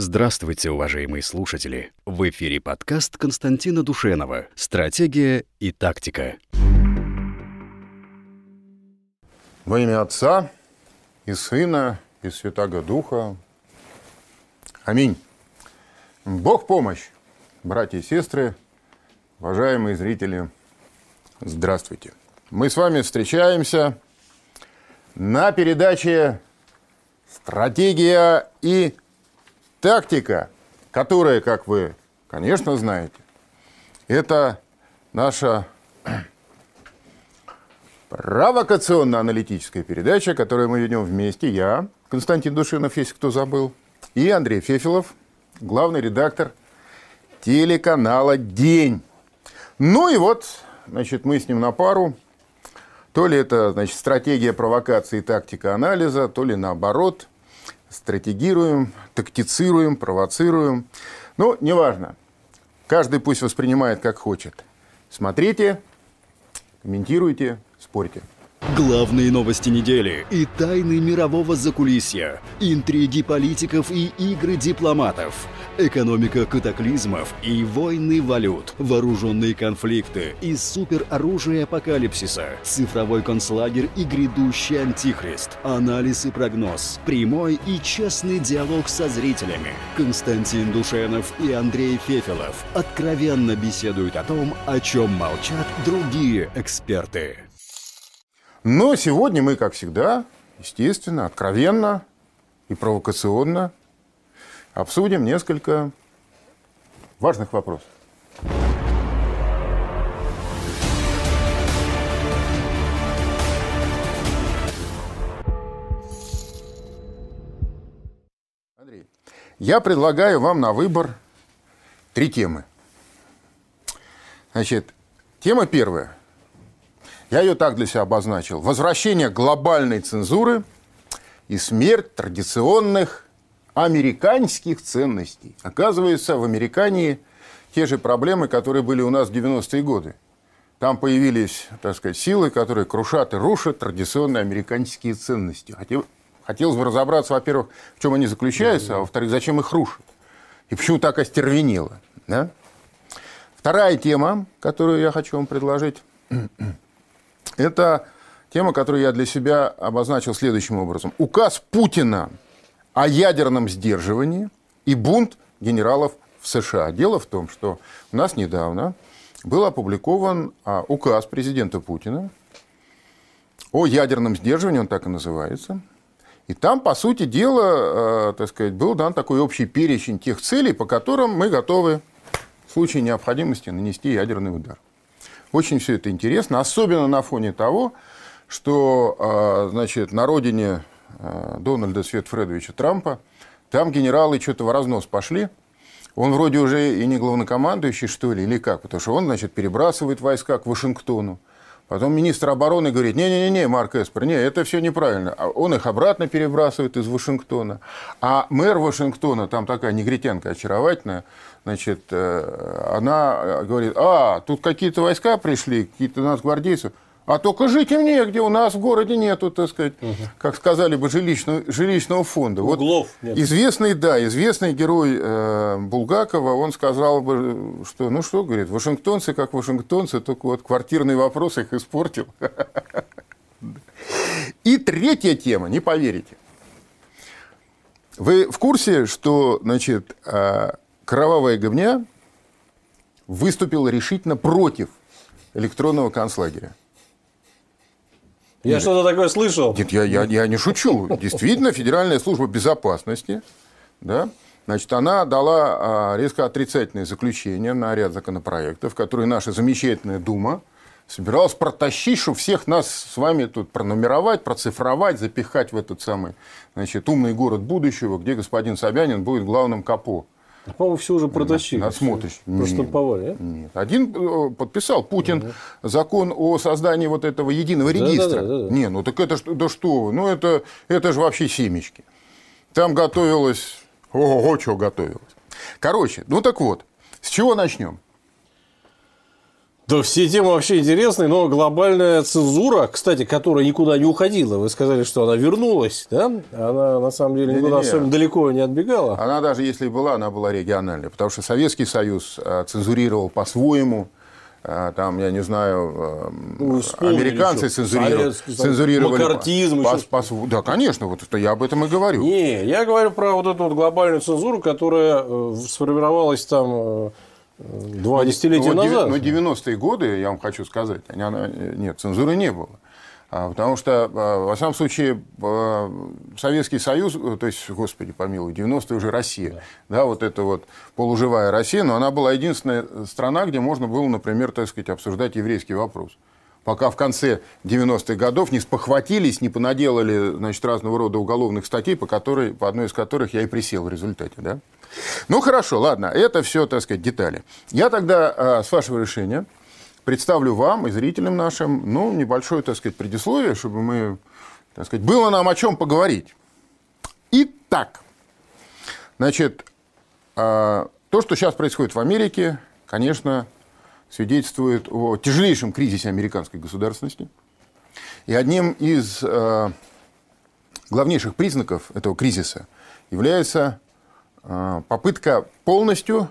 Здравствуйте, уважаемые слушатели! В эфире подкаст Константина Душенова «Стратегия и тактика». Во имя Отца и Сына и Святаго Духа. Аминь. Бог помощь, братья и сестры, уважаемые зрители, здравствуйте. Мы с вами встречаемся на передаче «Стратегия и Тактика, которая, как вы, конечно, знаете, это наша провокационно-аналитическая передача, которую мы ведем вместе. Я, Константин Душинов, если кто забыл, и Андрей Фефилов, главный редактор телеканала «День». Ну и вот, значит, мы с ним на пару. То ли это, значит, стратегия провокации и тактика анализа, то ли наоборот – стратегируем, тактицируем, провоцируем. Ну, неважно. Каждый пусть воспринимает как хочет. Смотрите, комментируйте, спорьте. Главные новости недели и тайны мирового закулисья, интриги политиков и игры дипломатов, экономика катаклизмов и войны валют, вооруженные конфликты и супероружие апокалипсиса, цифровой концлагерь и грядущий антихрист, анализ и прогноз, прямой и честный диалог со зрителями. Константин Душенов и Андрей Фефелов откровенно беседуют о том, о чем молчат другие эксперты. Но сегодня мы, как всегда, естественно, откровенно и провокационно обсудим несколько важных вопросов. Андрей, я предлагаю вам на выбор три темы. Значит, тема первая – я ее так для себя обозначил. Возвращение глобальной цензуры и смерть традиционных американских ценностей. Оказывается, в Американии те же проблемы, которые были у нас в 90-е годы. Там появились, так сказать, силы, которые крушат и рушат традиционные американские ценности. Хотел, хотелось бы разобраться, во-первых, в чем они заключаются, а во-вторых, зачем их рушат. И почему так остервенело. Да? Вторая тема, которую я хочу вам предложить, это тема, которую я для себя обозначил следующим образом. Указ Путина о ядерном сдерживании и бунт генералов в США. Дело в том, что у нас недавно был опубликован а, указ президента Путина о ядерном сдерживании, он так и называется. И там, по сути дела, э, так сказать, был дан такой общий перечень тех целей, по которым мы готовы в случае необходимости нанести ядерный удар. Очень все это интересно, особенно на фоне того, что а, значит, на родине а, Дональда Светфредовича Трампа там генералы что-то в разнос пошли. Он вроде уже и не главнокомандующий, что ли, или как? Потому что он, значит, перебрасывает войска к Вашингтону. Потом министр обороны говорит, не-не-не, Марк Эспер, не, это все неправильно. А он их обратно перебрасывает из Вашингтона. А мэр Вашингтона, там такая негритянка очаровательная, значит, э, она говорит, а, тут какие-то войска пришли, какие-то нас гвардейцы. А только жить им негде, у нас в городе нету, так сказать, угу. как сказали бы, жилищного, жилищного фонда. Углов вот нет. Известный, да, известный герой э, Булгакова, он сказал бы, что, ну что, говорит, вашингтонцы как вашингтонцы, только вот квартирный вопрос их испортил. И третья тема, не поверите. Вы в курсе, что, значит, э, кровавая говня выступила решительно против электронного концлагеря? Я что-то такое слышал. Нет, я, я, я не шучу. Действительно, Федеральная служба безопасности, да, значит, она дала а, резко отрицательное заключение на ряд законопроектов, которые наша замечательная Дума собиралась протащить, чтобы всех нас с вами тут пронумеровать, процифровать, запихать в этот самый значит, умный город будущего, где господин Собянин будет главным капо. По-моему, все уже протащили. Надсмотришь. Проштамповали, нет, нет. Один э, подписал Путин угу. закон о создании вот этого единого регистра. Да, да, да, да. Не, ну так это да что вы, ну это, это же вообще семечки. Там готовилось, ого, что готовилось. Короче, ну так вот, с чего начнем? Да все темы вообще интересные, но глобальная цензура, кстати, которая никуда не уходила, вы сказали, что она вернулась, да? Она на самом деле никуда Не-не-не. особенно далеко не отбегала. Она даже если и была, она была региональной, потому что Советский Союз э, цензурировал по-своему. Э, Там, я не знаю, э, Ну, американцы цензурировали. Цензурировали маккартизм по- по- по- Да, конечно, вот это я об этом и говорю. Не, я говорю про вот эту вот глобальную цензуру, которая э, сформировалась там э, два десятилетия Вот деви- назад. Но 90-е годы, я вам хочу сказать, они- она- нет, цензуры не было. А, Потому что, а, во всяком случае, а, Советский Союз, то есть, господи помилуй, 90-е уже Россия, да. вот это вот полуживая Россия, но она была единственная страна, где можно было, например, так сказать, обсуждать еврейский вопрос. Пока в конце 90-х годов не спохватились, не понаделали значит, разного рода уголовных статей, по, которой, по одной из которых я и присел в результате. Да? Ну, хорошо, ладно, это все, так сказать, детали. Я тогда, а, с вашего решения, представлю вам и зрителям нашим, ну, небольшое, так сказать, предисловие, чтобы мы, так сказать, было нам о чем поговорить. Итак, значит, а, то, что сейчас происходит в Америке, конечно, свидетельствует о тяжелейшем кризисе американской государственности. И одним из э, главнейших признаков этого кризиса является попытка полностью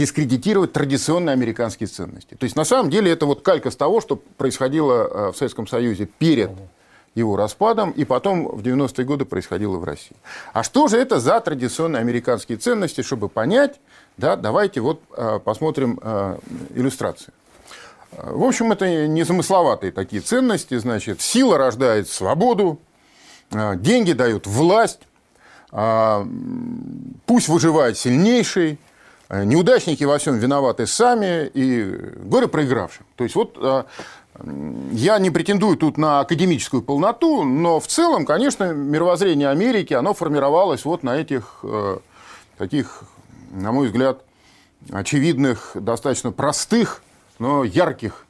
дискредитировать традиционные американские ценности. То есть, на самом деле, это вот калька с того, что происходило э, в Советском Союзе перед его распадом, и потом в 90-е годы происходило в России. А что же это за традиционные американские ценности, чтобы понять, да, давайте вот э, посмотрим иллюстрацию. В общем, это незамысловатые такие ценности. Значит, сила рождает свободу, деньги дают власть, а, пусть выживает сильнейший, э, неудачники во всем виноваты сами и горе проигравшим. То есть вот м, я не претендую тут на академическую полноту, но в целом, конечно, мировоззрение Америки, оно формировалось вот на этих таких, на мой взгляд, очевидных, достаточно простых, но ярких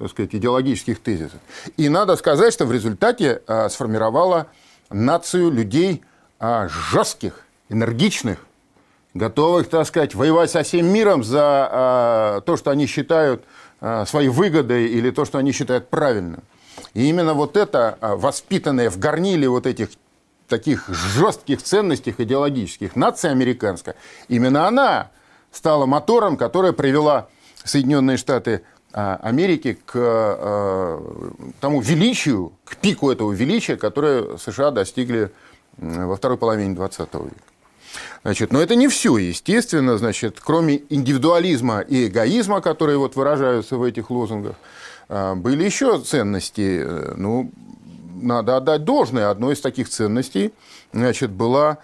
так сказать, идеологических тезисов. И надо сказать, что в результате а, сформировала нацию людей а, жестких, энергичных, готовых, так сказать, воевать со всем миром за а, то, что они считают а, своей выгодой или то, что они считают правильным. И именно вот это, а, воспитанное в горниле вот этих таких жестких ценностей идеологических, нация американская, именно она стала мотором, которая привела Соединенные Штаты а, Америки к а, тому величию, к пику этого величия, которое США достигли м, во второй половине 20 века. Значит, но это не все, естественно. Значит, кроме индивидуализма и эгоизма, которые вот выражаются в этих лозунгах, а, были еще ценности. э, Ну, надо отдать должное. Одной из таких ценностей значит, была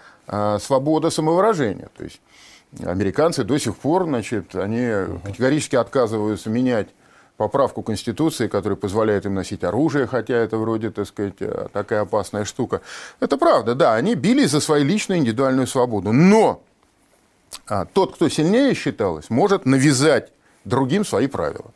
свобода самовыражения. То есть американцы до сих пор, значит, они категорически отказываются менять поправку Конституции, которая позволяет им носить оружие, хотя это вроде, так сказать, э, такая опасная штука. Это правда, да, они бились за свою личную индивидуальную свободу. Но а, тот, кто сильнее считалось, может навязать другим свои правила.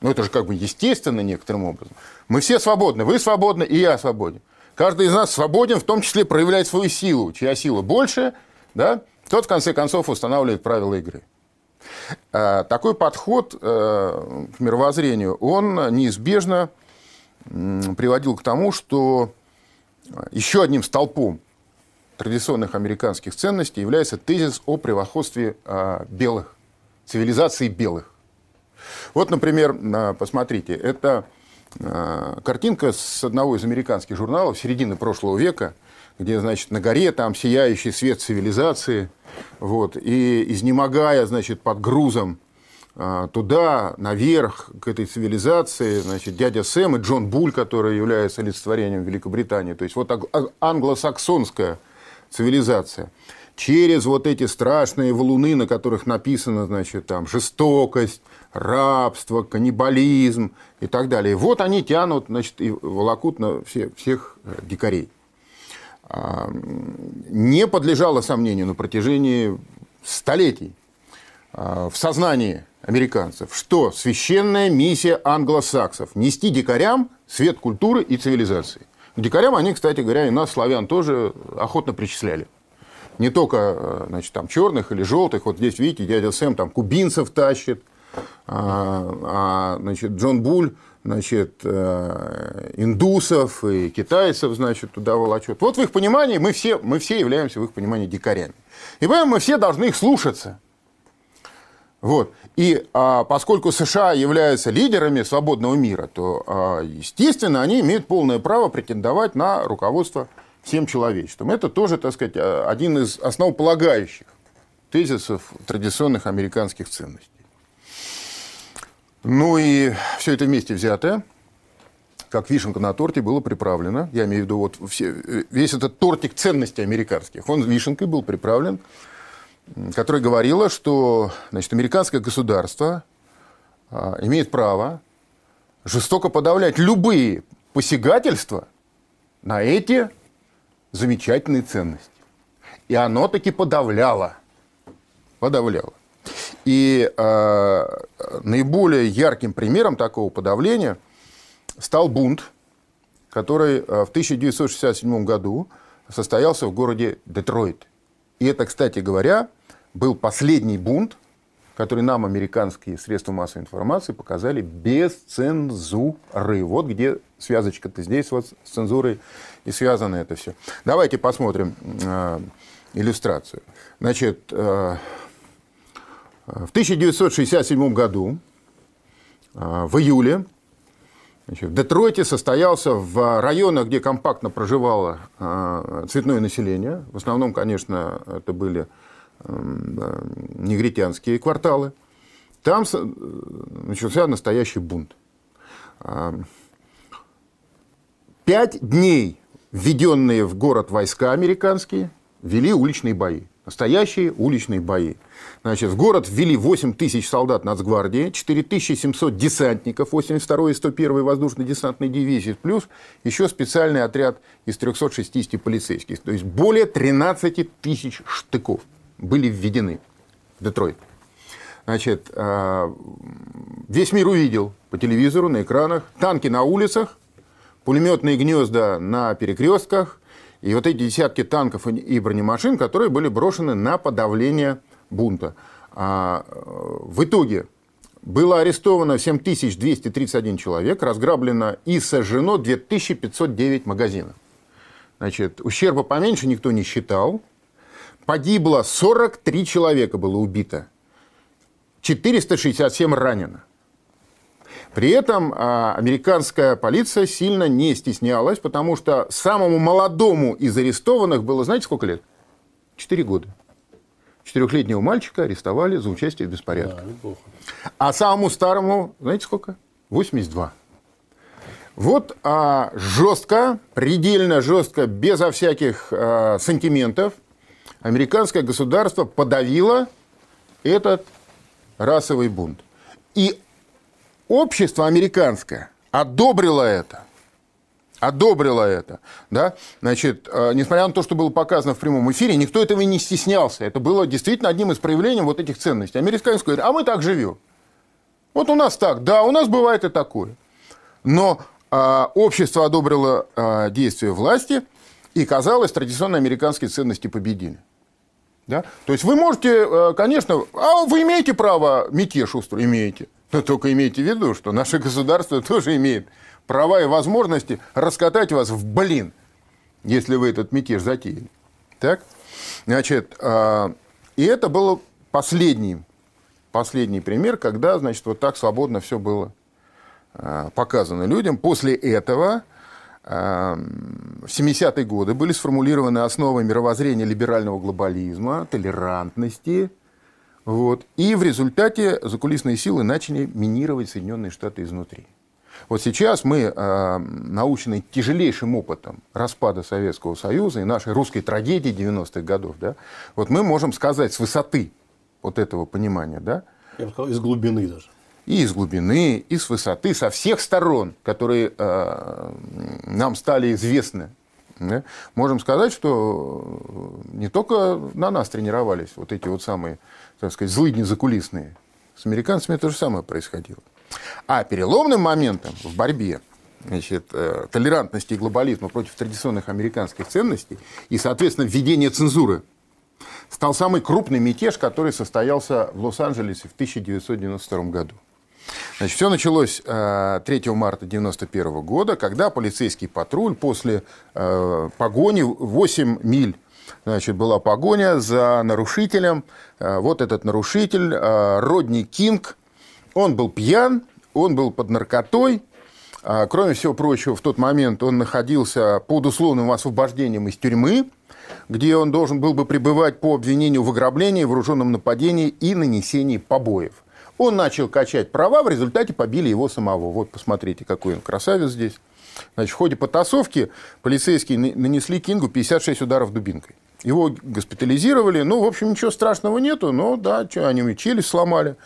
Ну, это же как бы естественно некоторым образом. Мы все свободны, вы свободны, и я свободен. Каждый из нас свободен, в том числе проявлять свою силу. Чья сила больше, да, тот, в конце концов, устанавливает правила игры. А, Такой подход э, к мировоззрению, он неизбежно приводил к тому, что еще одним столпом традиционных американских ценностей является тезис о превосходстве а, белых, цивилизации белых. Вот, например, посмотрите, это картинка с одного из американских журналов середины прошлого века, где, значит, на горе там сияющий свет цивилизации, вот, и изнемогая, значит, под грузом а, туда, наверх, к этой цивилизации, значит, дядя Сэм и Джон Буль, который является олицетворением Великобритании. То есть вот аг- англосаксонская цивилизация. Через вот эти страшные валуны, на которых написано, значит, там, жестокость, рабство, каннибализм и так далее. Вот они тянут, значит, и волокут на все, всех э, дикарей. А, Не подлежало сомнению на протяжении столетий а, в сознании американцев, что священная миссия англосаксов – нести дикарям свет культуры и цивилизации. К дикарям они, кстати говоря, и нас, славян, тоже охотно причисляли. Не только э, значит, там, черных или желтых. Вот здесь, видите, дядя Сэм там кубинцев тащит. А, а значит, Джон Буль значит, э, индусов и китайцев, значит, туда волочет. Вот в их понимании мы все, мы все являемся в их понимании дикарями. И поэтому мы все должны их слушаться. Вот. И а, поскольку США являются лидерами свободного мира, то, а, естественно, они имеют полное право претендовать на руководство всем человечеством. Это тоже, так сказать, один из основополагающих тезисов традиционных американских ценностей. Ну и все это вместе взятое, как вишенка на торте, было приправлено. Я имею в виду вот все, весь этот тортик ценностей американских. Он вишенкой был приправлен, которая говорила, что значит, американское государство а, имеет право жестоко подавлять любые посягательства на эти замечательные ценности. И оно таки подавляло. Подавляло. И э, наиболее ярким примером такого подавления стал бунт, который э, в 1967 году состоялся в городе Детройт. И это, кстати говоря, был последний бунт, который нам американские средства массовой информации показали без цензуры. Вот где связочка-то здесь вот с цензурой и связано это все. Давайте посмотрим э, иллюстрацию. Значит, э, в 1967 году, а, в июле, значит, в Детройте состоялся в районах, где компактно проживало а, цветное население, в основном, конечно, это были негритянские кварталы, там начался настоящий бунт. А, пять дней введенные в город войска американские вели уличные бои. Настоящие уличные бои. Значит, в город ввели 8 тысяч солдат Нацгвардии, 4700 десантников 82-й и 101-й воздушно-десантной дивизии, плюс еще специальный отряд из 360 полицейских. То есть более 13 тысяч штыков были введены в Детройт. Значит, а, весь мир увидел по телевизору, на экранах, танки на улицах, пулеметные гнезда на перекрестках, и вот эти десятки танков и бронемашин, которые были брошены на подавление бунта. А э, в итоге было арестовано 7231 человек, разграблено и сожжено 2509 магазинов. Значит, ущерба поменьше никто не считал. Погибло 43 человека, было убито. 467 ранено. При этом а, американская полиция сильно не стеснялась, потому что самому молодому из арестованных было, знаете, сколько лет? Четыре года. Четырехлетнего мальчика арестовали за участие в беспорядках. Да, а самому старому, знаете, сколько? 82. Вот а, жестко, предельно жестко, безо всяких а, сантиментов, американское государство подавило этот расовый бунт. И общество американское одобрило это. Одобрило это. Да? Значит, э, несмотря на то, что было показано в прямом эфире, никто этого не стеснялся. Это было действительно одним из проявлений вот этих ценностей. Американцы говорят, а мы так живем. Вот у нас так, да, у нас бывает и такое. Но а, общество одобрило а, действия власти, и казалось, традиционные американские ценности победили. Да? То есть вы можете, э, конечно, а вы имеете право мятеж устроить, имеете. Но только имейте в виду, что наше государство тоже имеет права и возможности раскатать вас в блин, если вы этот мятеж затеяли. Так? Значит, а, и это был последний, последний пример, когда, значит, вот так свободно все было а, показано людям. После этого а, в 70-е годы были сформулированы основы мировоззрения либерального глобализма, толерантности, вот. И в результате закулисные силы начали минировать Соединенные Штаты изнутри. Вот сейчас мы, э, научены тяжелейшим опытом распада Советского Союза и нашей русской трагедии 90-х годов, да, вот мы можем сказать с высоты вот этого понимания, да, я бы сказал, из глубины даже. И из глубины, и с высоты, со всех сторон, которые э, нам стали известны. Да, можем сказать, что не только на нас тренировались вот эти вот самые так сказать, злыдни закулисные. С американцами то же самое происходило. А переломным моментом в борьбе значит, э, толерантности и глобализма против традиционных американских ценностей и, соответственно, введение цензуры стал самый крупный мятеж, который состоялся в Лос-Анджелесе в 1992 году. Значит, все началось 3 марта 1991 года, когда полицейский патруль после погони 8 миль значит, была погоня за нарушителем. Вот этот нарушитель, Родни Кинг, он был пьян, он был под наркотой, а, кроме всего прочего, в тот момент он находился под условным освобождением из тюрьмы, где он должен был бы пребывать по обвинению в ограблении, вооруженном нападении и нанесении побоев. Он начал качать права, в результате побили его самого. Вот посмотрите, какой он красавец здесь. Значит, в ходе потасовки полицейские нанесли Кингу 56 ударов дубинкой. Его госпитализировали. Ну, в общем, ничего страшного нету, но да, что, они челюсть сломали.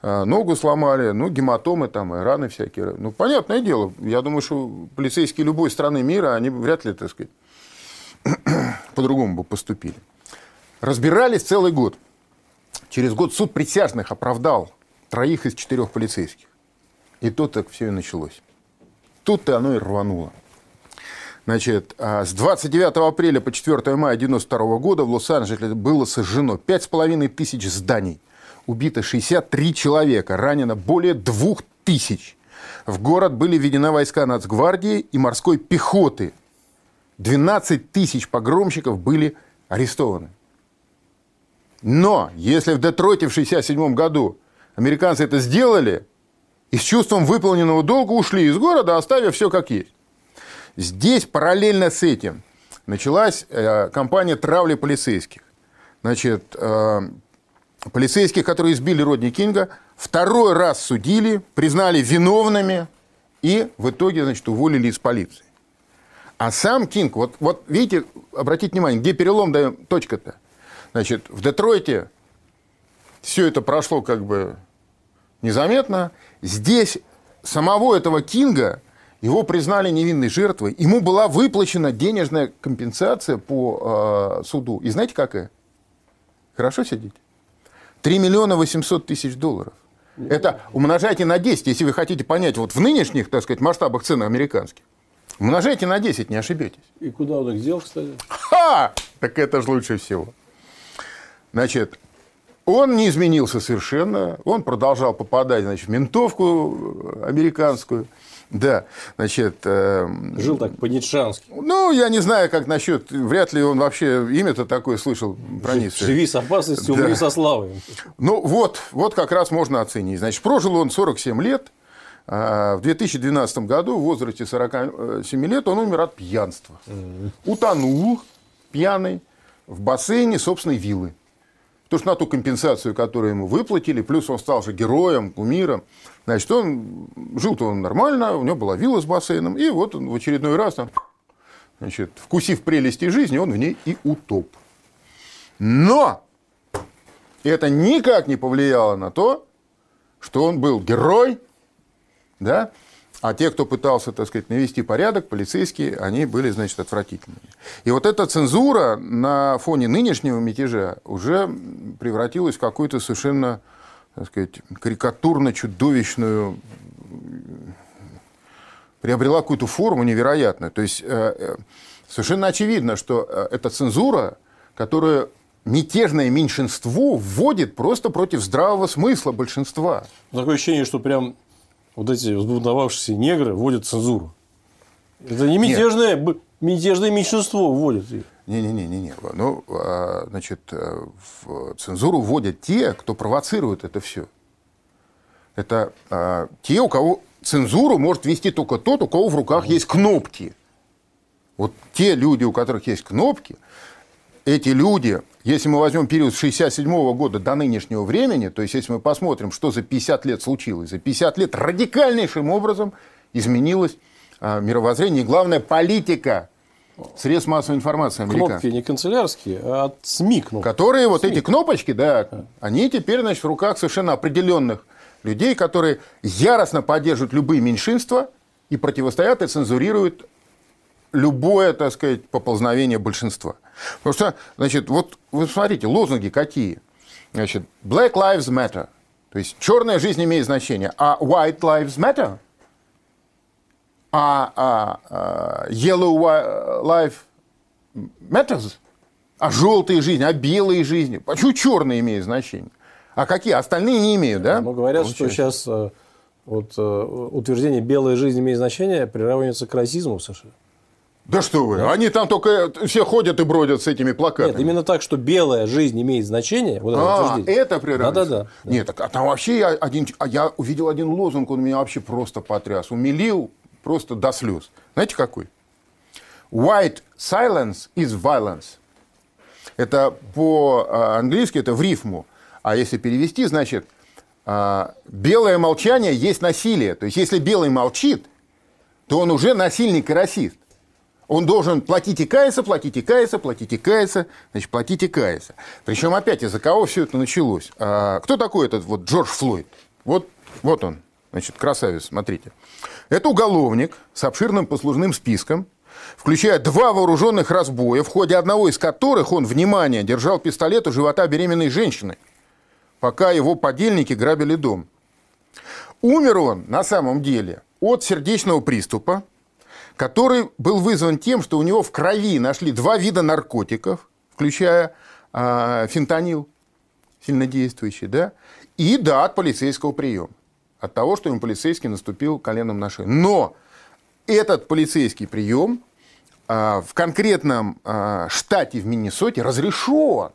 А, ногу сломали, ну, гематомы там, и раны всякие. Ну, понятное дело, я думаю, что полицейские любой страны мира, они вряд ли, так сказать, по-другому бы поступили. Разбирались целый год. Через год суд присяжных оправдал троих из четырех полицейских. И тут так все и началось. Тут-то оно и рвануло. Значит, а, с 29 апреля по 4 мая 1992 года в Лос-Анджелесе было сожжено 5,5 тысяч зданий – убито 63 человека, ранено более 2000. В город были введены войска Нацгвардии и морской пехоты. 12 тысяч погромщиков были арестованы. Но если в Детройте в 1967 году американцы это сделали и с чувством выполненного долга ушли из города, оставив все как есть. Здесь параллельно с этим началась э, кампания травли полицейских. Значит, э, полицейских, которые избили Родни Кинга, второй раз судили, признали виновными и в итоге, значит, уволили из полиции. А сам Кинг, вот, вот видите, обратите внимание, где перелом даем, точка-то. Значит, в Детройте все это прошло как бы незаметно. Здесь самого этого Кинга, его признали невинной жертвой. Ему была выплачена денежная компенсация по э, суду. И знаете какая? Хорошо сидите? 3 миллиона 800 тысяч долларов. Это умножайте на 10, если вы хотите понять, вот в нынешних, так сказать, масштабах цен американских. Умножайте на 10, не ошибетесь. И куда он их дел, кстати? Ха! Так это же лучше всего. Значит, он не изменился совершенно. Он продолжал попадать значит, в ментовку американскую. Да, значит... Э, Жил так по-ницшански. Ну, я не знаю, как насчет... Вряд ли он вообще имя-то такое слышал про Ницше. Живи с опасностью, да. умри со славой. Ну, вот, вот как раз можно оценить. Значит, прожил он 47 лет. А в 2012 году, в возрасте 47 лет, он умер от пьянства. Mm. Утонул пьяный в бассейне собственной виллы. Потому что на ту компенсацию, которую ему выплатили, плюс он стал же героем, кумиром, значит, он жил-то он нормально, у него была вилла с бассейном, и вот он в очередной раз, там, значит, вкусив прелести жизни, он в ней и утоп. Но это никак не повлияло на то, что он был герой, да, а те, кто пытался, так сказать, навести порядок, полицейские, они были, значит, отвратительными. И вот эта цензура на фоне нынешнего мятежа уже превратилась в какую-то совершенно, так сказать, карикатурно-чудовищную приобрела какую-то форму невероятную. То есть э, э, совершенно очевидно, что э, эта цензура, которая мятежное меньшинство вводит просто против здравого смысла большинства. Такое ощущение, что прям вот эти взбунтовавшиеся негры вводят цензуру. Это не мятежное, Нет. мятежное меньшинство вводит их. Не-не-не, не. Ну, а, значит, э, в цензуру вводят те, кто провоцирует это все. Это а, те, у кого цензуру может вести только тот, у кого в руках есть кнопки. Вот те люди, у которых есть кнопки, эти люди, если мы возьмем период с 67 года до нынешнего времени, то есть если мы посмотрим, что за 50 лет случилось, за 50 лет радикальнейшим образом изменилось а, мировоззрение и, главное, политика средств массовой информации американских. Кнопки не канцелярские, а от СМИ кнопки. Которые вот СМИ. эти кнопочки, да, они теперь, значит, в руках совершенно определенных людей, которые яростно поддерживают любые меньшинства и противостоят и цензурируют любое, так сказать, поползновение большинства. Потому что, значит, вот вы смотрите, лозунги какие. Значит, Black Lives Matter. То есть черная жизнь имеет значение. А White Lives Matter? А, а, а Yellow Life Matters? А желтые жизни, а белые жизни? Почему черные имеют значение? А какие? Остальные не имеют, да? Ну, говорят, Получается. что сейчас Вот э, утверждение «белая жизнь имеет значение» приравнивается к расизму в США. Да что вы, они там только все ходят и бродят с этими плакатами. Нет, именно так, что белая жизнь имеет значение. Вот это А, утверждение. это приравнивается? Да-да-да. Нет, так, а там вообще я, один, а я увидел один лозунг, он меня вообще просто потряс. Умилил просто до слез. Знаете какой? White silence is violence. Это по-английски, это в рифму. А если перевести, значит, а, белое молчание есть насилие. То есть, если белый молчит, то он уже насильник и расист. Он должен платить и каяться, платить и каяться, платить и каяться, значит, платить и каяться. Причем опять из-за кого все это началось? А, кто такой этот вот Джордж Флойд? Вот, вот он, значит, красавец, смотрите. Это уголовник с обширным послужным списком, включая два вооруженных разбоя, в ходе одного из которых он, внимание, держал пистолет у живота беременной женщины, пока его подельники грабили дом. Умер он на самом деле от сердечного приступа, который был вызван тем, что у него в крови нашли два вида наркотиков, включая э, фентанил, сильнодействующий, да, и, да, от полицейского приема. От того, что ему полицейский наступил коленом на шею. Но этот полицейский прием э, в конкретном э, штате в Миннесоте разрешен.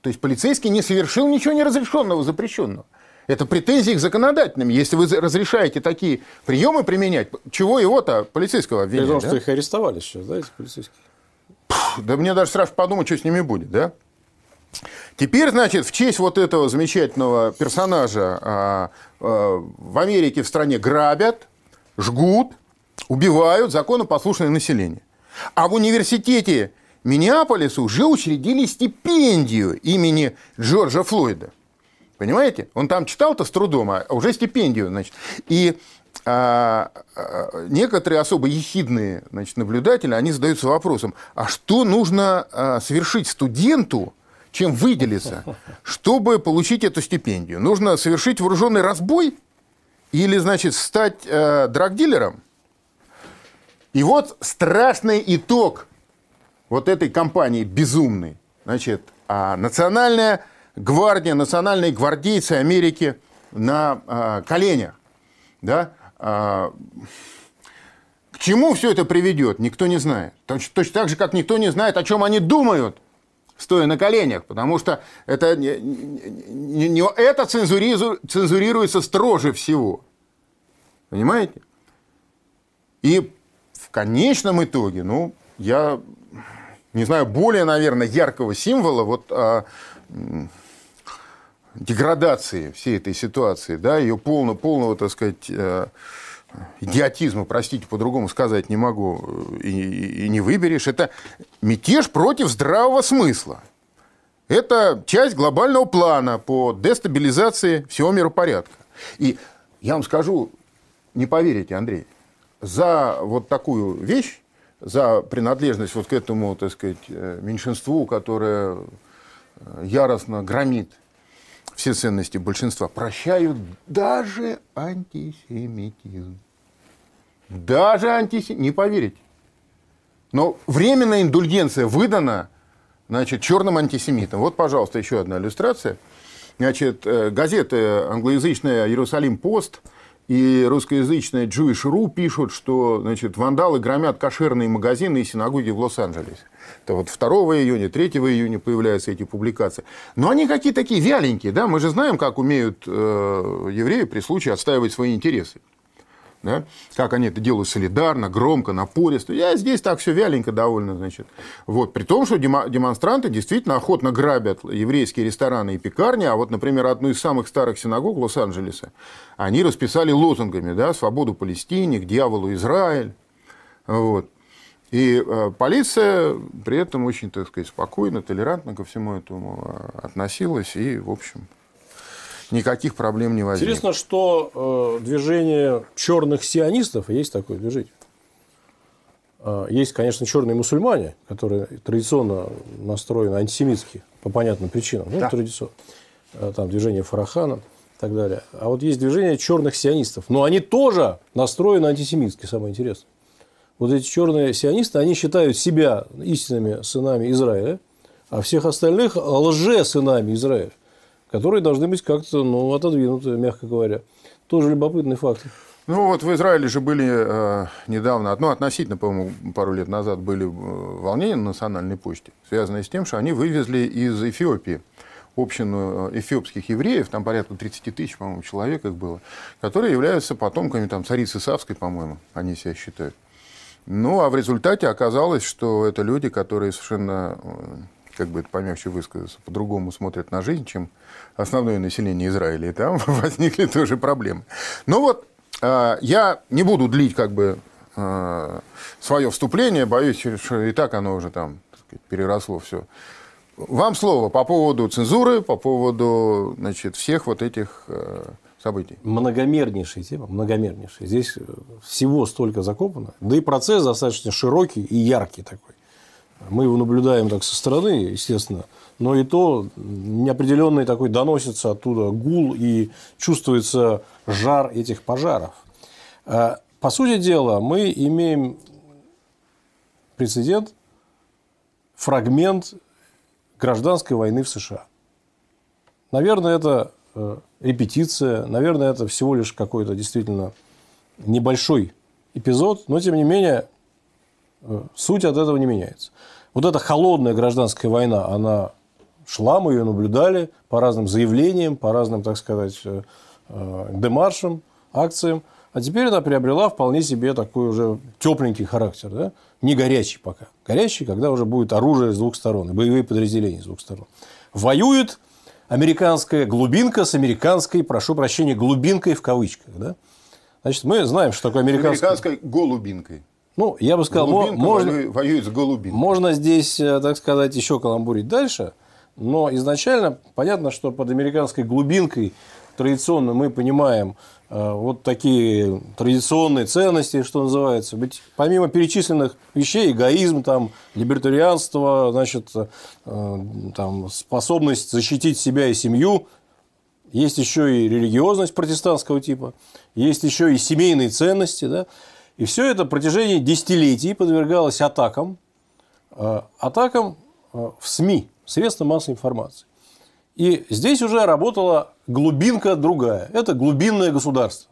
То есть полицейский не совершил ничего неразрешенного, запрещенного. Это претензии к законодательным. Если вы разрешаете такие приемы применять, чего его-то полицейского При обвинять? том, да? что их арестовали сейчас, да, эти полицейские? Да мне даже страшно подумать, что с ними будет, да? Теперь, значит, в честь вот этого замечательного персонажа а, а, в Америке, в стране грабят, жгут, убивают законопослушное население. А в университете Миннеаполиса уже учредили стипендию имени Джорджа Флойда. Понимаете? Он там читал-то с трудом, а уже стипендию, значит. И а, а, некоторые особо ехидные значит, наблюдатели, они задаются вопросом, а что нужно а, совершить студенту, чем выделиться, чтобы получить эту стипендию? Нужно совершить вооруженный разбой или, значит, стать э, драгдилером? И вот страшный итог вот этой кампании безумной. Значит, а национальная гвардия, национальные гвардейцы Америки на а, коленях. Да? А, к чему все это приведет, никто не знает. Точно, точно так же, как никто не знает, о чем они думают, стоя на коленях, потому что это, не, не- не- это цензуризу- цензурируется строже всего. Понимаете? И в конечном итоге, ну, я не знаю, более, наверное, яркого символа вот, а, деградации всей этой ситуации, да, ее полного, полного, так сказать, э, идиотизма, простите, по-другому сказать не могу, э, и, и- и не выберешь. Это мятеж против здравого смысла. Это часть глобального плана по дестабилизации всего миропорядка. И я вам скажу, не поверите, Андрей, за вот такую вещь, за принадлежность вот к этому, так сказать, э, меньшинству, которое яростно громит все ценности большинства, прощают даже антисемитизм. Даже антисемитизм. Не поверите. Но временная индульгенция выдана значит, черным антисемитам. Вот, пожалуйста, еще одна иллюстрация. Значит, э, газеты англоязычная «Иерусалим Пост» и русскоязычная Jewish.ru пишут, что значит, вандалы громят кошерные магазины и синагоги в Лос-Анджелесе. Это вот 2 июня, 3 июня появляются эти публикации. Но они какие такие вяленькие, да? Мы же знаем, как умеют э, евреи при случае отстаивать свои интересы да? как они это делают солидарно, громко, напористо. Я здесь так все вяленько довольно, значит. Вот. При том, что демо- демонстранты действительно охотно грабят еврейские рестораны и пекарни, а вот, например, одну из самых старых синагог Лос-Анджелеса они расписали лозунгами, да, «Свободу Палестине», «К дьяволу Израиль». Вот. И э, полиция при этом очень, так сказать, спокойно, толерантно ко всему этому э, относилась, и, в общем, никаких проблем не возникло. Интересно, что э, движение черных сионистов, есть такое движение. Э, есть, конечно, черные мусульмане, которые традиционно настроены антисемитски, по понятным причинам. Ну, Да. традиционно. Э, Там движение Фарахана и так далее. А вот есть движение черных сионистов. Но они тоже настроены антисемитски, самое интересное. Вот эти черные сионисты, они считают себя истинными сынами Израиля, а всех остальных лже-сынами Израиля, которые должны быть как-то ну, отодвинуты, мягко говоря. Тоже любопытный факт. Ну вот в Израиле же были э, недавно, ну относительно, по-моему, пару лет назад были э, волнения на национальной почте, связанные с тем, что они вывезли из Эфиопии общину э, эфиопских евреев, там порядка 30 тысяч, по-моему, человек их было, которые являются потомками там, царицы Савской, по-моему, они себя считают. Ну, а в результате оказалось, что это люди, которые совершенно, э, как бы это помягче высказаться, по-другому смотрят на жизнь, чем основное население Израиля. И там возникли тоже проблемы. Ну вот, э, я не буду длить как бы свое вступление, боюсь, что и так оно уже там сказать, переросло все вам слово по поводу цензуры, по поводу значит, всех вот этих э, событий. Многомернейшая тема, многомернейшая. Здесь всего столько закопано. Да и процесс достаточно широкий и яркий такой. Мы его наблюдаем так со стороны, естественно, но и то неопределенный такой доносится оттуда гул и чувствуется жар этих пожаров. Э, по сути дела, мы имеем прецедент, фрагмент гражданской войны в США. Наверное, это э, репетиция, наверное, это всего лишь какой-то действительно небольшой эпизод, но тем не менее э, суть от этого не меняется. Вот эта холодная гражданская война, она шла, мы ее наблюдали по разным заявлениям, по разным, так сказать, э, демаршам, акциям. А теперь она приобрела вполне себе такой уже тепленький характер. Да? Не горячий пока. Горячий, когда уже будет оружие с двух сторон, боевые подразделения с двух сторон. Воюет американская глубинка с американской, прошу прощения, глубинкой в кавычках. Да? Значит, мы знаем, что такое американская... Американской голубинкой. Ну, я бы сказал, Голубинка можно, воюет с голубинкой. можно здесь, э, так сказать, еще каламбурить дальше, но изначально понятно, что под американской глубинкой традиционно мы понимаем Э, вот такие традиционные ценности, что называется. Ведь помимо перечисленных вещей, эгоизм, там, либертарианство, значит, э, там, способность защитить себя и семью, есть еще и религиозность протестантского типа, есть еще и семейные ценности. Да? И все это в протяжении десятилетий подвергалось атакам, э, атакам в СМИ, средства массовой информации. И здесь уже работала глубинка другая. Это глубинное государство.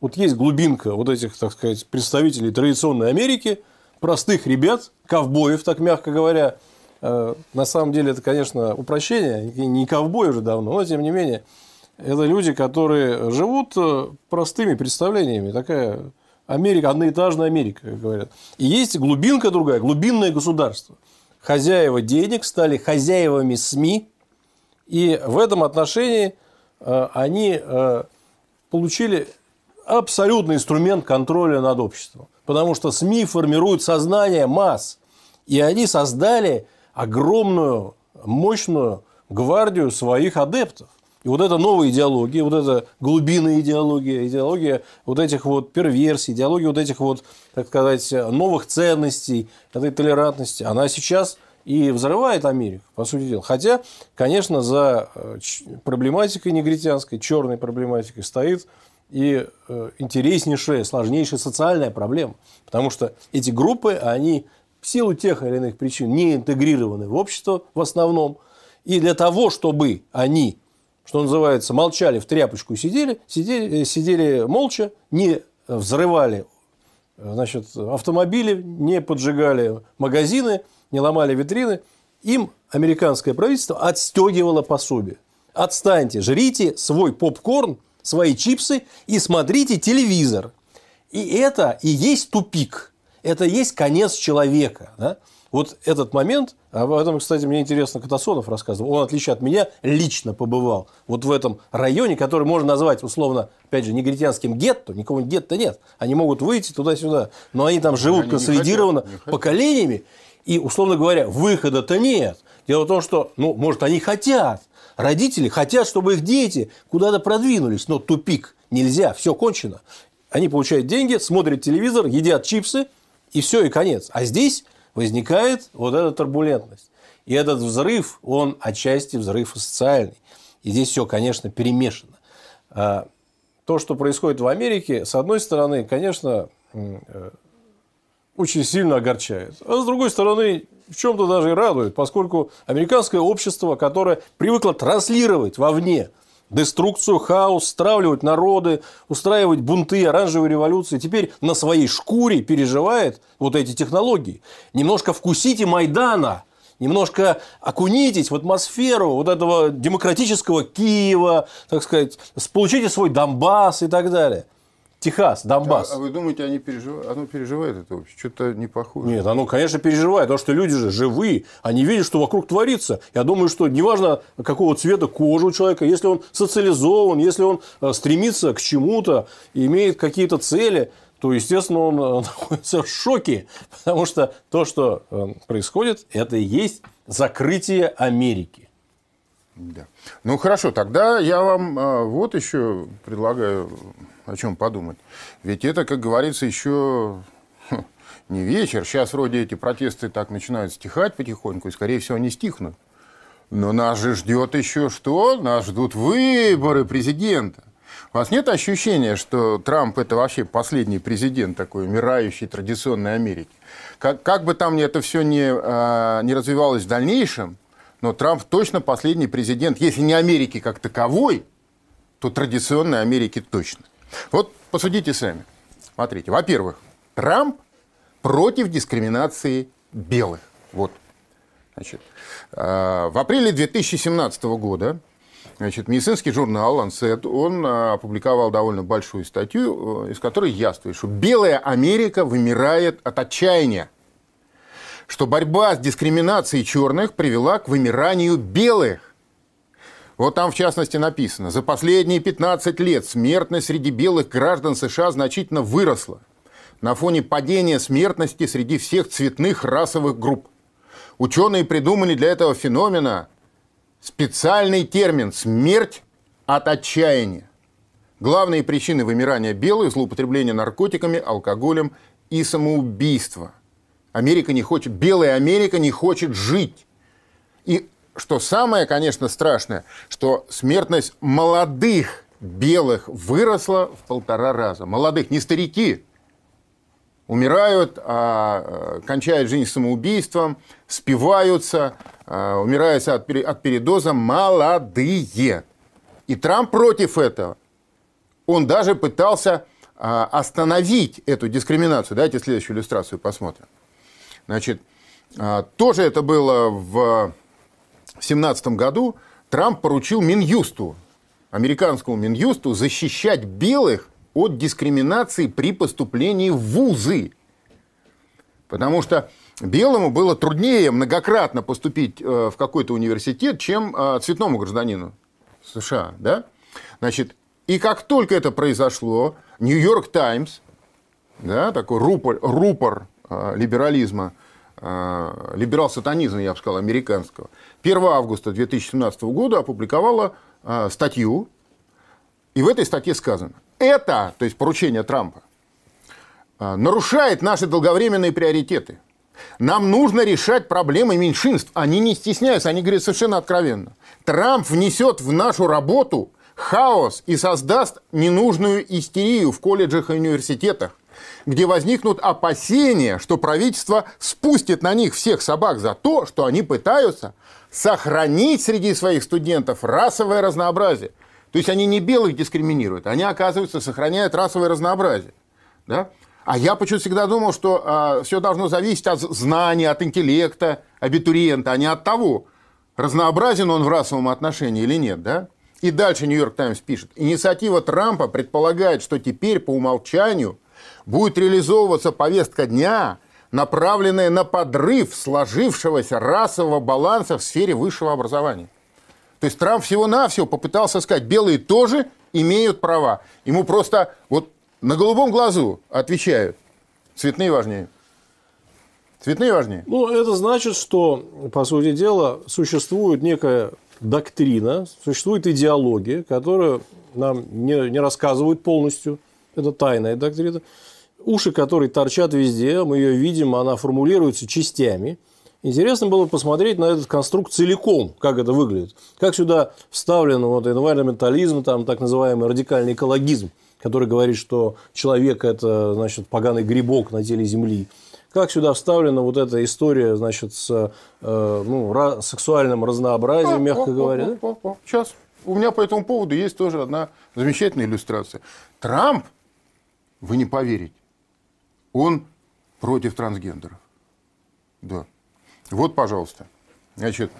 Вот есть глубинка вот этих, так сказать, представителей традиционной Америки, простых ребят, ковбоев, так мягко говоря. Э, на самом деле это, конечно, упрощение, не ковбой уже давно, но тем не менее, это люди, которые живут э, простыми представлениями. Такая Америка, одноэтажная Америка, как говорят. И есть глубинка другая, глубинное государство. Хозяева денег стали хозяевами СМИ, и в этом отношении э, они э, получили абсолютный инструмент контроля над обществом. Потому что СМИ формируют сознание масс. И они создали огромную, мощную гвардию своих адептов. И вот эта новая идеология, вот эта глубинная идеология, идеология вот этих вот перверсий, идеология вот этих вот, так сказать, новых ценностей, этой толерантности, она сейчас и взрывает Америку, по сути дела. Хотя, конечно, за э, проблематикой негритянской, черной проблематикой стоит и э, интереснейшая, сложнейшая социальная проблема. Потому что эти группы, они в силу тех или иных причин не интегрированы в общество в основном. И для того, чтобы они, что называется, молчали в тряпочку сидели, сидели, э, сидели молча, не взрывали значит, автомобили, не поджигали магазины – не ломали витрины, им американское правительство отстегивало пособие. Отстаньте, жрите свой попкорн, свои чипсы и смотрите телевизор. И это и есть тупик. Это есть конец человека. Да? Вот этот момент, об этом, кстати, мне интересно, Катасонов рассказывал, он, в отличие от меня, лично побывал вот в этом районе, который можно назвать, условно, опять же, негритянским гетто, никого гетто нет. Они могут выйти туда-сюда, но они там живут они консолидированно поколениями, и, условно говоря, выхода-то нет. Дело в том, что, ну, может, они хотят. Родители хотят, чтобы их дети куда-то продвинулись, но тупик. Нельзя, все кончено. Они получают деньги, смотрят телевизор, едят чипсы, и все, и конец. А здесь возникает вот эта турбулентность. И этот взрыв, он отчасти взрыв социальный. И здесь все, конечно, перемешано. А, то, что происходит в Америке, с одной стороны, конечно, э, очень сильно огорчает. А с другой стороны, в чем-то даже и радует, поскольку американское общество, которое привыкло транслировать вовне деструкцию, хаос, стравливать народы, устраивать бунты, оранжевые революции. Теперь на своей шкуре переживает вот эти технологии. Немножко вкусите Майдана, немножко окунитесь в атмосферу вот этого демократического Киева, так сказать, получите свой Донбасс и так далее. Техас, Донбасс. А, а вы думаете, они переживают? оно переживает это вообще? Что-то не похоже. Нет, оно, конечно, переживает, потому что люди же живые, они видят, что вокруг творится. Я думаю, что неважно, какого цвета кожи у человека, если он социализован, если он э, стремится к чему-то, имеет какие-то цели, то, естественно, он э, находится в шоке, потому что то, что э, происходит, это и есть закрытие Америки. Да. Ну хорошо, тогда я вам вот еще предлагаю о чем подумать. Ведь это, как говорится, еще хм, не вечер. Сейчас вроде эти протесты так начинают стихать потихоньку, и, скорее всего, они стихнут. Но нас же ждет еще что? Нас ждут выборы президента. У вас нет ощущения, что Трамп это вообще последний президент такой умирающей традиционной Америки? Как, как бы там это все не, а, не развивалось в дальнейшем, но Трамп точно последний президент, если не Америки как таковой, то традиционной Америки точно. Вот посудите сами. Смотрите, во-первых, Трамп против дискриминации белых. Вот. Значит, э, в апреле 2017 года значит, медицинский журнал Lancet, он э, опубликовал довольно большую статью, э, из которой яствует, что белая Америка вымирает от отчаяния, что борьба с дискриминацией черных привела к вымиранию белых. Вот там, в частности, написано, за последние 15 лет смертность среди белых граждан США значительно выросла на фоне падения смертности среди всех цветных расовых групп. Ученые придумали для этого феномена специальный термин «смерть от отчаяния». Главные причины вымирания белых – злоупотребление наркотиками, алкоголем и самоубийство. Америка не хочет, белая Америка не хочет жить. И что самое, конечно, страшное, что смертность молодых белых выросла в полтора раза. Молодых, не старики, умирают, а, э, кончают жизнь самоубийством, спиваются, а, умирают от, от передоза молодые. И Трамп против этого. Он даже пытался а, остановить эту дискриминацию. Давайте следующую иллюстрацию посмотрим. Значит, а, тоже это было в 2017 году Трамп поручил Минюсту, американскому Минюсту, защищать белых от дискриминации при поступлении в вузы. Потому что белому было труднее многократно поступить э, в какой-то университет, чем э, цветному гражданину США. Да? Значит, и как только это произошло, Нью-Йорк Таймс, да, такой рупор, рупор э, либерализма, либерал-сатанизма, я бы сказал, американского, 1 августа 2017 года опубликовала э, статью, и в этой статье сказано, это, то есть поручение Трампа, э, нарушает наши долговременные приоритеты. Нам нужно решать проблемы меньшинств. Они не стесняются, они говорят совершенно откровенно. Трамп внесет в нашу работу хаос и создаст ненужную истерию в колледжах и университетах где возникнут опасения, что правительство спустит на них всех собак за то, что они пытаются сохранить среди своих студентов расовое разнообразие. То есть они не белых дискриминируют, они, оказывается, сохраняют расовое разнообразие. Да? А я почему-то всегда думал, что а, все должно зависеть от знаний, от интеллекта абитуриента, а не от того, разнообразен он в расовом отношении или нет. Да? И дальше Нью-Йорк Таймс пишет. Инициатива Трампа предполагает, что теперь по умолчанию будет реализовываться повестка дня, направленная на подрыв сложившегося расового баланса в сфере высшего образования. То есть Трамп всего-навсего попытался сказать, белые тоже имеют права. Ему просто вот на голубом глазу отвечают, цветные важнее. Цветные важнее. Ну, это значит, что, по сути дела, существует некая доктрина, существует идеология, которая нам не, не рассказывают полностью. Это тайная доктрина уши, которые торчат везде, мы ее видим, она формулируется частями. Интересно было посмотреть на этот конструкт целиком, как это выглядит. Как сюда вставлен вот environmentalism, там так называемый радикальный экологизм, который говорит, что человек – это значит, поганый грибок на теле Земли. Как сюда вставлена вот эта история значит, с э, ну, сексуальным разнообразием, мягко говоря. Сейчас. у меня по этому поводу есть тоже одна замечательная иллюстрация. Трамп, вы не поверите, он против трансгендеров. Да. Вот, пожалуйста. Значит,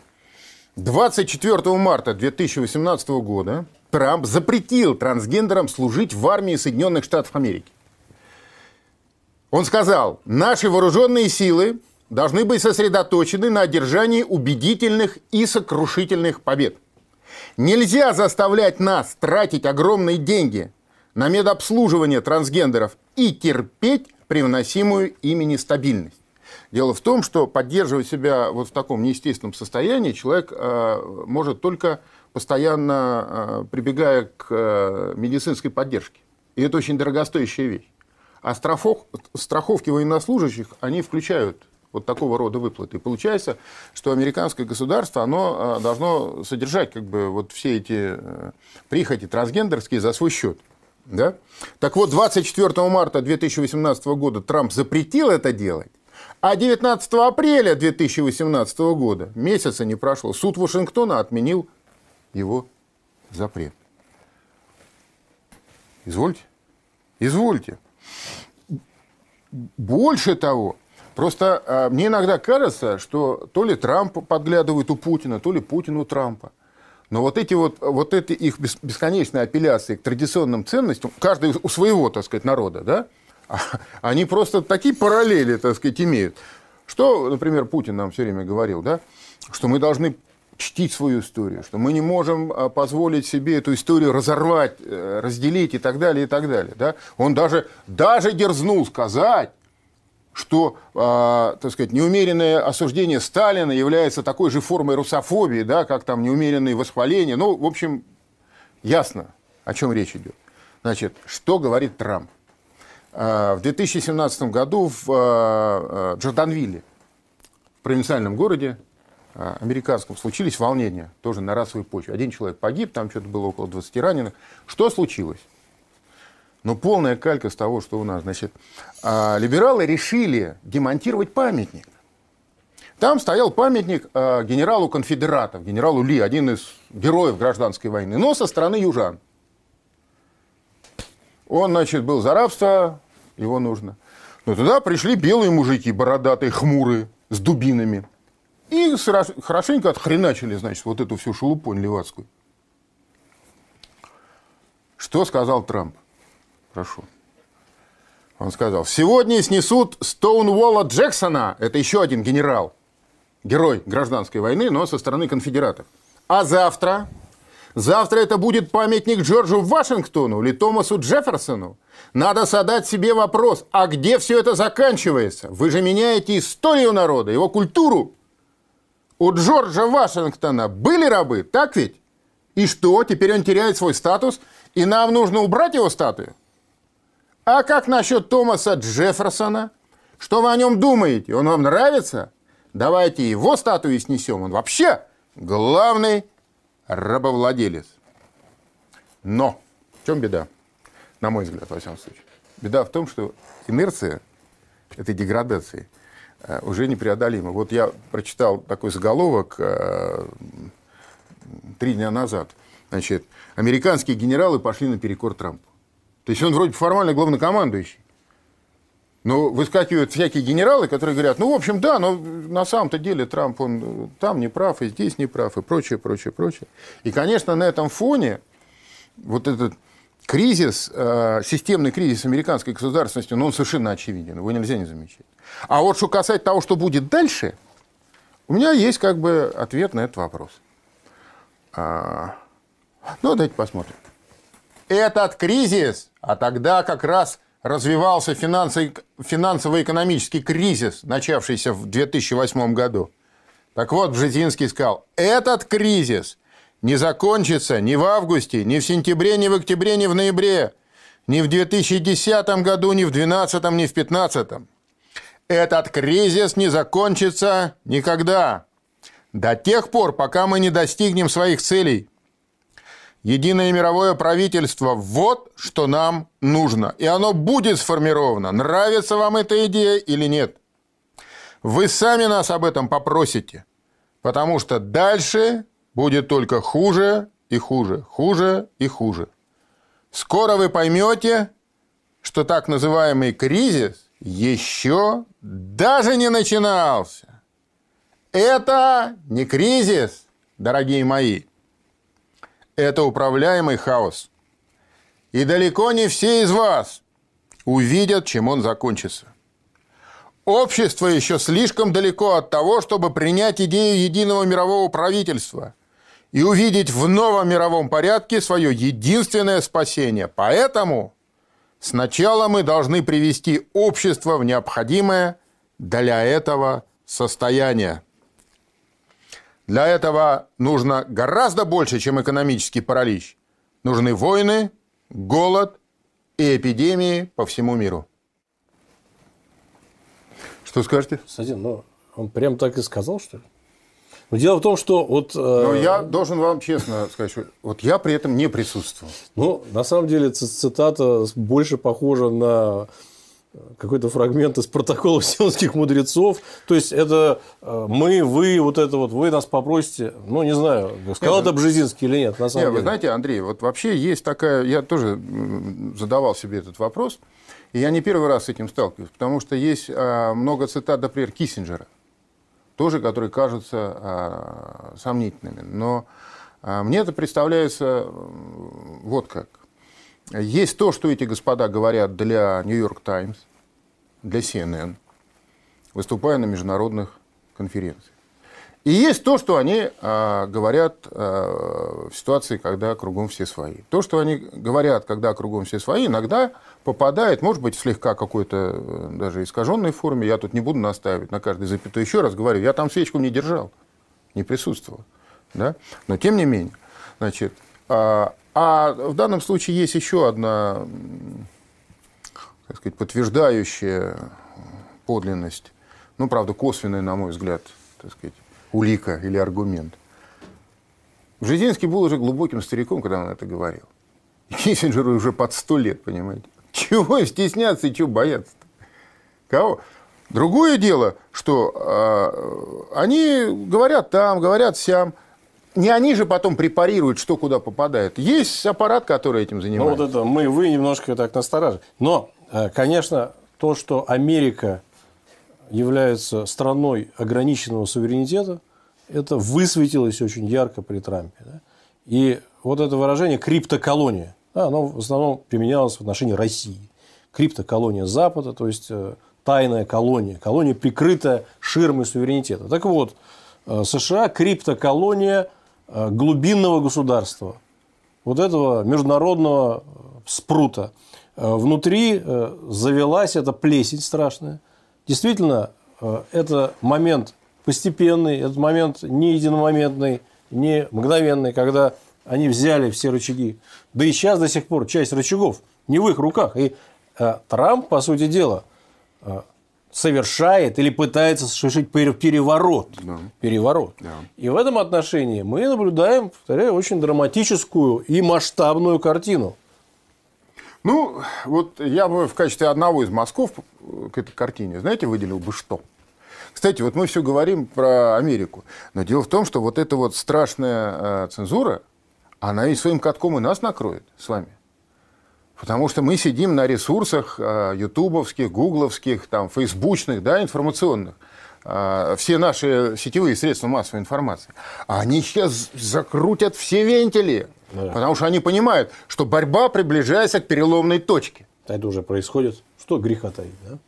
24 марта 2018 года Трамп запретил трансгендерам служить в армии Соединенных Штатов Америки. Он сказал, наши вооруженные силы должны быть сосредоточены на одержании убедительных и сокрушительных побед. Нельзя заставлять нас тратить огромные деньги на медобслуживание трансгендеров и терпеть привносимую ими нестабильность. Дело в том, что поддерживать себя вот в таком неестественном состоянии человек э, может только постоянно э, прибегая к э, медицинской поддержке. И это очень дорогостоящая вещь. А страхов, страховки военнослужащих, они включают вот такого рода выплаты. И получается, что американское государство, оно должно содержать как бы вот все эти прихоти трансгендерские за свой счет. Да? Так вот, 24 марта 2018 года Трамп запретил это делать, а 19 апреля 2018 года, месяца не прошло, суд Вашингтона отменил его запрет. Извольте. Извольте. Больше того, просто э, мне иногда кажется, что то ли Трамп подглядывает у Путина, то ли Путин у Трампа. Но вот эти вот, вот эти их бесконечные апелляции к традиционным ценностям, каждый у своего, так сказать, народа, да, а, они просто такие параллели, так сказать, имеют. Что, например, Путин нам все время говорил, да, что мы должны чтить свою историю, что мы не можем а, позволить себе эту историю разорвать, э, разделить и так далее, и так далее. Да? Он даже, даже дерзнул сказать, что, э, так сказать, неумеренное осуждение Сталина является такой же формой русофобии, да, как там неумеренные восхваления. Ну, в общем, ясно, о чем речь идет. Значит, что говорит Трамп? Э, в 2017 году в э, Джорданвилле, в провинциальном городе, э, американском, случились волнения, тоже на расовой почве. Один человек погиб, там что-то было около 20 раненых. Что случилось? Но полная калька с того, что у нас. Значит, а, либералы решили демонтировать памятник. Там стоял памятник а, генералу конфедератов, генералу Ли, один из героев гражданской войны, но со стороны южан. Он, значит, был за рабство, его нужно. Но туда пришли белые мужики, бородатые, хмурые, с дубинами. И хорошенько отхреначили, значит, вот эту всю шелупонь левацкую. Что сказал Трамп? Прошу. Он сказал, сегодня снесут Стоунволла Джексона, это еще один генерал, герой гражданской войны, но со стороны конфедератов. А завтра, завтра это будет памятник Джорджу Вашингтону или Томасу Джефферсону. Надо задать себе вопрос, а где все это заканчивается? Вы же меняете историю народа, его культуру. У Джорджа Вашингтона были рабы, так ведь? И что, теперь он теряет свой статус, и нам нужно убрать его статую? А как насчет Томаса Джефферсона? Что вы о нем думаете? Он вам нравится? Давайте его статую снесем. Он вообще главный рабовладелец. Но в чем беда? На мой взгляд, во всяком случае. Беда в том, что инерция этой деградации э, уже непреодолима. Вот я прочитал такой заголовок э, три дня назад. Значит, американские генералы пошли наперекор Трампу. То есть он вроде формально главнокомандующий. Но выскакивают всякие генералы, которые говорят, ну, в общем, да, но на самом-то деле Трамп, он там не прав, и здесь не прав, и прочее, прочее, прочее. И, конечно, на этом фоне вот этот кризис, э, системный кризис американской государственности, ну, он совершенно очевиден, его нельзя не замечать. А вот что касается того, что будет дальше, у меня есть как бы ответ на этот вопрос. А, ну, давайте посмотрим. Этот кризис а тогда как раз развивался финансово-экономический кризис, начавшийся в 2008 году. Так вот, Бжезинский сказал, этот кризис не закончится ни в августе, ни в сентябре, ни в октябре, ни в ноябре, ни в 2010 году, ни в 2012, ни в 2015. Этот кризис не закончится никогда. До тех пор, пока мы не достигнем своих целей – Единое мировое правительство – вот что нам нужно. И оно будет сформировано. Нравится вам эта идея или нет? Вы сами нас об этом попросите. Потому что дальше будет только хуже и хуже, хуже и хуже. Скоро вы поймете, что так называемый кризис еще даже не начинался. Это не кризис, дорогие мои. Это управляемый хаос. И далеко не все из вас увидят, чем он закончится. Общество еще слишком далеко от того, чтобы принять идею единого мирового правительства и увидеть в новом мировом порядке свое единственное спасение. Поэтому сначала мы должны привести общество в необходимое для этого состояние. Для этого нужно гораздо больше, чем экономический паралич. Нужны войны, голод и эпидемии по всему миру. Что скажете? Кстати, ну, он прям так и сказал, что ли? Но дело в том, что вот... Но э... я должен вам честно сказать, что вот я при этом не присутствовал. Ну, на самом деле, цитата больше похожа на какой-то фрагмент из протокола сионских мудрецов. То есть, это э, мы, вы, вот это вот, вы нас попросите, ну, не знаю, сказал это Бжезинский или нет, на самом нет, деле. Вы знаете, Андрей, вот вообще есть такая, я тоже задавал себе этот вопрос, и я не первый раз с этим сталкиваюсь, потому что есть а, много цитат, например, Киссинджера, тоже, которые кажутся а, сомнительными. Но а, мне это представляется вот как. Есть то, что эти господа говорят для Нью-Йорк Таймс, для CNN, выступая на международных конференциях. И есть то, что они а, говорят а, в ситуации, когда кругом все свои. То, что они говорят, когда кругом все свои, иногда попадает, может быть, слегка какой-то э, даже искаженной форме. Я тут не буду настаивать на каждой запятой. Еще раз говорю, я там свечку не держал, не присутствовал. Да? Но тем не менее, значит, а, а в данном случае есть еще одна, так сказать, подтверждающая подлинность, ну, правда, косвенная, на мой взгляд, так сказать, улика или аргумент. Бжезинский был уже глубоким стариком, когда он это говорил. Киссинджеру уже под сто лет, понимаете. Чего стесняться и чего бояться -то? Кого? Другое дело, что э, они говорят там, говорят сям. Не они же потом препарируют, что куда попадает. Есть аппарат, который этим занимается. Ну, вот это мы, вы немножко так настораживаем. Но, э, конечно, то, что Америка является страной ограниченного суверенитета, это высветилось очень ярко при Трампе. Да? И вот это выражение «криптоколония», да, оно в основном применялось в отношении России. Криптоколония Запада, то есть э, тайная колония, колония, прикрытая ширмой суверенитета. Так вот, э, США – криптоколония глубинного государства, вот этого международного спрута. Внутри завелась эта плесень страшная – Действительно, э, это момент постепенный, этот момент не единомоментный, не мгновенный, когда они взяли все рычаги. Да и сейчас до сих пор часть рычагов не в их руках. И э, Трамп, по сути дела, э, совершает или пытается совершить переворот. Да. переворот. Да. И в этом отношении мы наблюдаем, повторяю, очень драматическую и масштабную картину. Ну, вот я бы в качестве одного из мазков к этой картине, знаете, выделил бы что? Кстати, вот мы все говорим про Америку, но дело в том, что вот эта вот страшная э, цензура, она и своим катком и нас накроет с вами. Потому что мы сидим на ресурсах э, ютубовских, гугловских, там, фейсбучных, да, информационных. Э, все наши сетевые средства массовой информации. А они сейчас закрутят все вентили. Да. Потому что они понимают, что борьба приближается к переломной точке. Это уже происходит. Что греха таить, да?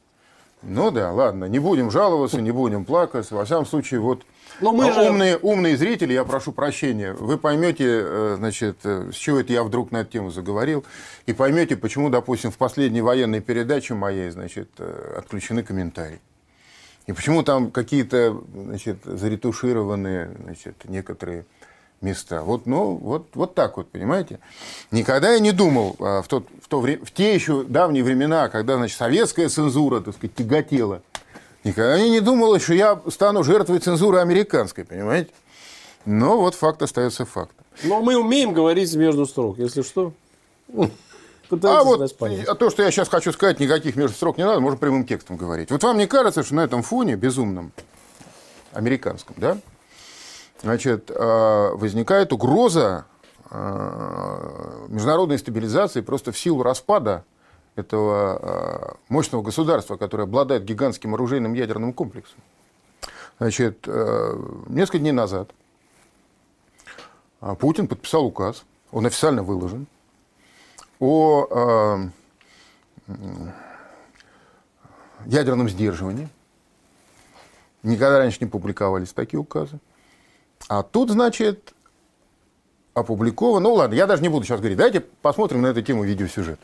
Ну да, ладно, не будем жаловаться, не будем плакать. Во всяком случае, вот Но мы же... умные, умные зрители, я прошу прощения, вы поймете, э, значит, э, с чего это я вдруг на эту тему заговорил, и поймете, почему, допустим, в последней военной передаче моей, значит, э, отключены комментарии. И почему там какие-то, значит, заретушированные, значит, некоторые места. Вот, ну, вот, вот так вот, понимаете? Никогда я не думал а, в, тот, в, то время, в те еще давние времена, когда, значит, советская цензура, так сказать, тяготела. Никогда я не думал, что я стану жертвой цензуры американской, понимаете? Но вот факт остается фактом. Но мы умеем говорить между строк, если что. а вот а то, что я сейчас хочу сказать, никаких между строк не надо, можно прямым текстом говорить. Вот вам не кажется, что на этом фоне безумном, американском, да, значит, э, возникает угроза э, международной стабилизации просто в силу распада этого мощного государства, которое обладает гигантским оружейным ядерным комплексом. Значит, несколько дней назад Путин подписал указ, он официально выложен, о ядерном сдерживании. Никогда раньше не публиковались такие указы. А тут, значит, опубликован. Ну ладно, я даже не буду сейчас говорить. Давайте посмотрим на эту тему видеосюжет.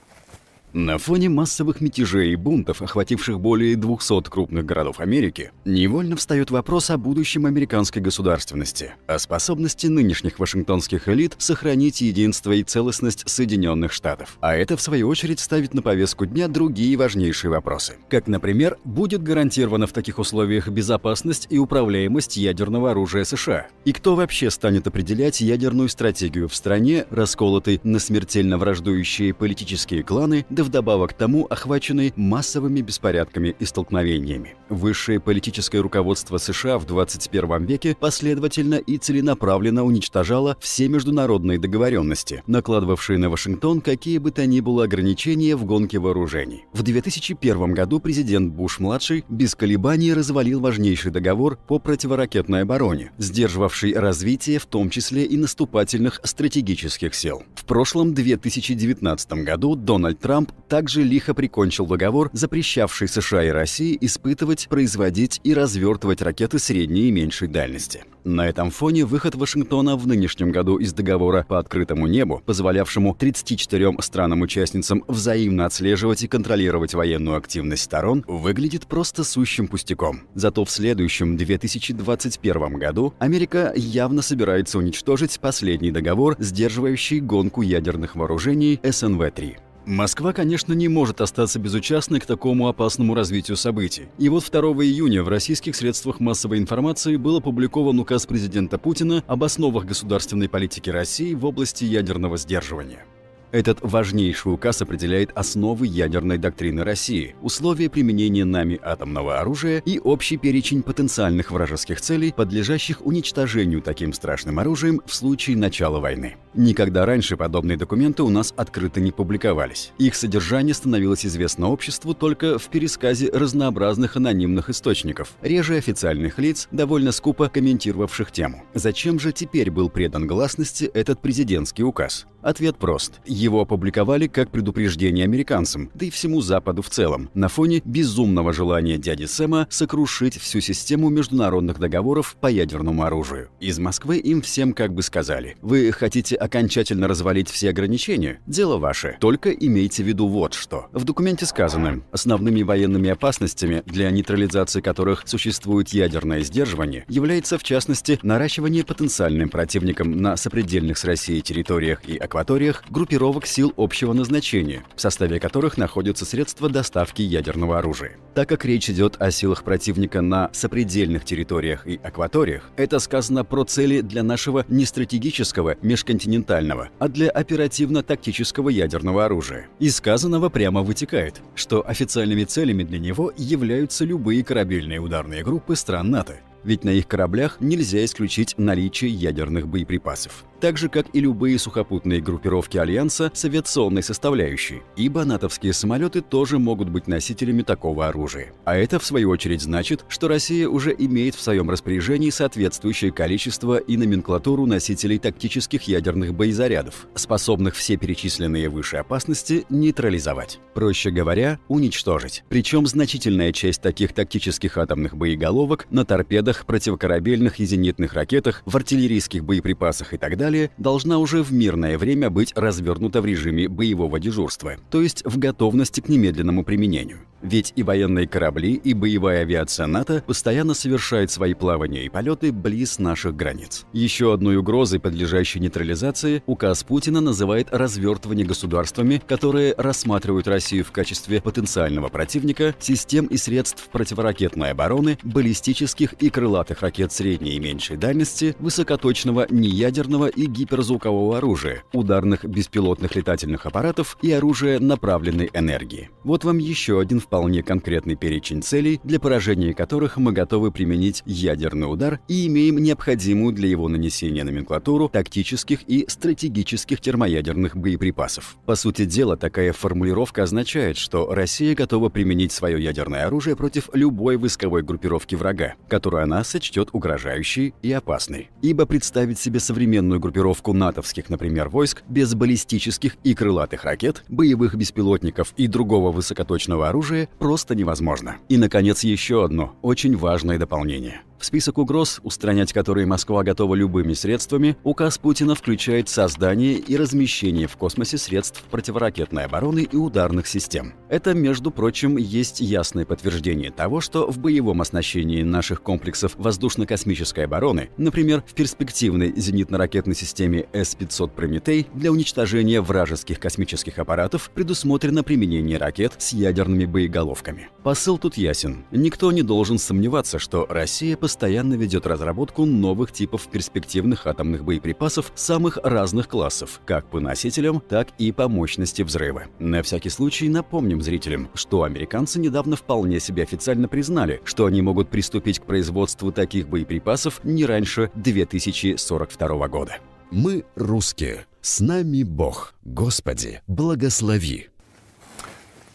На фоне массовых мятежей и бунтов, охвативших более 200 крупных городов Америки, невольно встает вопрос о будущем американской государственности, о способности нынешних вашингтонских элит сохранить единство и целостность Соединенных Штатов. А это, в свою очередь, ставит на повестку дня другие важнейшие вопросы. Как, например, будет гарантирована в таких условиях безопасность и управляемость ядерного оружия США? И кто вообще станет определять ядерную стратегию в стране, расколотой на смертельно враждующие политические кланы, да вдобавок тому охвачены массовыми беспорядками и столкновениями. Высшее политическое руководство США в 21 веке последовательно и целенаправленно уничтожало все международные договоренности, накладывавшие на Вашингтон какие бы то ни было ограничения в гонке вооружений. В 2001 году президент Буш-младший без колебаний развалил важнейший договор по противоракетной обороне, сдерживавший развитие в том числе и наступательных стратегических сил. В прошлом 2019 году Дональд Трамп также лихо прикончил договор, запрещавший США и России испытывать, производить и развертывать ракеты средней и меньшей дальности. На этом фоне выход Вашингтона в нынешнем году из договора по открытому небу, позволявшему 34 странам-участницам взаимно отслеживать и контролировать военную активность сторон, выглядит просто сущим пустяком. Зато в следующем 2021 году Америка явно собирается уничтожить последний договор, сдерживающий гонку ядерных вооружений СНВ-3. Москва, конечно, не может остаться безучастной к такому опасному развитию событий. И вот 2 июня в российских средствах массовой информации был опубликован указ президента Путина об основах государственной политики России в области ядерного сдерживания. Этот важнейший указ определяет основы ядерной доктрины России, условия применения нами атомного оружия и общий перечень потенциальных вражеских целей, подлежащих уничтожению таким страшным оружием в случае начала войны. Никогда раньше подобные документы у нас открыто не публиковались. Их содержание становилось известно обществу только в пересказе разнообразных анонимных источников, реже официальных лиц, довольно скупо комментировавших тему. Зачем же теперь был предан гласности этот президентский указ? Ответ прост. Его опубликовали как предупреждение американцам, да и всему Западу в целом, на фоне безумного желания дяди Сэма сокрушить всю систему международных договоров по ядерному оружию. Из Москвы им всем как бы сказали, вы хотите окончательно развалить все ограничения? Дело ваше. Только имейте в виду вот что. В документе сказано, основными военными опасностями, для нейтрализации которых существует ядерное сдерживание, является в частности наращивание потенциальным противником на сопредельных с Россией территориях и акваториях группировок сил общего назначения, в составе которых находятся средства доставки ядерного оружия. Так как речь идет о силах противника на сопредельных территориях и акваториях, это сказано про цели для нашего не стратегического межконтинентального, а для оперативно-тактического ядерного оружия. Из сказанного прямо вытекает, что официальными целями для него являются любые корабельные ударные группы стран НАТО, ведь на их кораблях нельзя исключить наличие ядерных боеприпасов так же, как и любые сухопутные группировки Альянса с авиационной составляющей, ибо натовские самолеты тоже могут быть носителями такого оружия. А это, в свою очередь, значит, что Россия уже имеет в своем распоряжении соответствующее количество и номенклатуру носителей тактических ядерных боезарядов, способных все перечисленные выше опасности нейтрализовать. Проще говоря, уничтожить. Причем значительная часть таких тактических атомных боеголовок на торпедах, противокорабельных и зенитных ракетах, в артиллерийских боеприпасах и так далее далее, должна уже в мирное время быть развернута в режиме боевого дежурства, то есть в готовности к немедленному применению. Ведь и военные корабли, и боевая авиация НАТО постоянно совершают свои плавания и полеты близ наших границ. Еще одной угрозой, подлежащей нейтрализации, указ Путина называет развертывание государствами, которые рассматривают Россию в качестве потенциального противника систем и средств противоракетной обороны, баллистических и крылатых ракет средней и меньшей дальности, высокоточного неядерного и и гиперзвукового оружия, ударных беспилотных летательных аппаратов и оружия направленной энергии. Вот вам еще один вполне конкретный перечень целей, для поражения которых мы готовы применить ядерный удар и имеем необходимую для его нанесения номенклатуру тактических и стратегических термоядерных боеприпасов. По сути дела, такая формулировка означает, что Россия готова применить свое ядерное оружие против любой войсковой группировки врага, которую она сочтет угрожающей и опасной. Ибо представить себе современную группировку натовских, например, войск без баллистических и крылатых ракет, боевых беспилотников и другого высокоточного оружия просто невозможно. И, наконец, еще одно очень важное дополнение – в список угроз, устранять которые Москва готова любыми средствами, указ Путина включает создание и размещение в космосе средств противоракетной обороны и ударных систем. Это, между прочим, есть ясное подтверждение того, что в боевом оснащении наших комплексов воздушно-космической обороны, например, в перспективной зенитно-ракетной системе С-500 «Прометей» для уничтожения вражеских космических аппаратов предусмотрено применение ракет с ядерными боеголовками. Посыл тут ясен. Никто не должен сомневаться, что Россия по постоянно ведет разработку новых типов перспективных атомных боеприпасов самых разных классов, как по носителям, так и по мощности взрыва. На всякий случай напомним зрителям, что американцы недавно вполне себе официально признали, что они могут приступить к производству таких боеприпасов не раньше 2042 года. Мы русские. С нами Бог. Господи, благослови.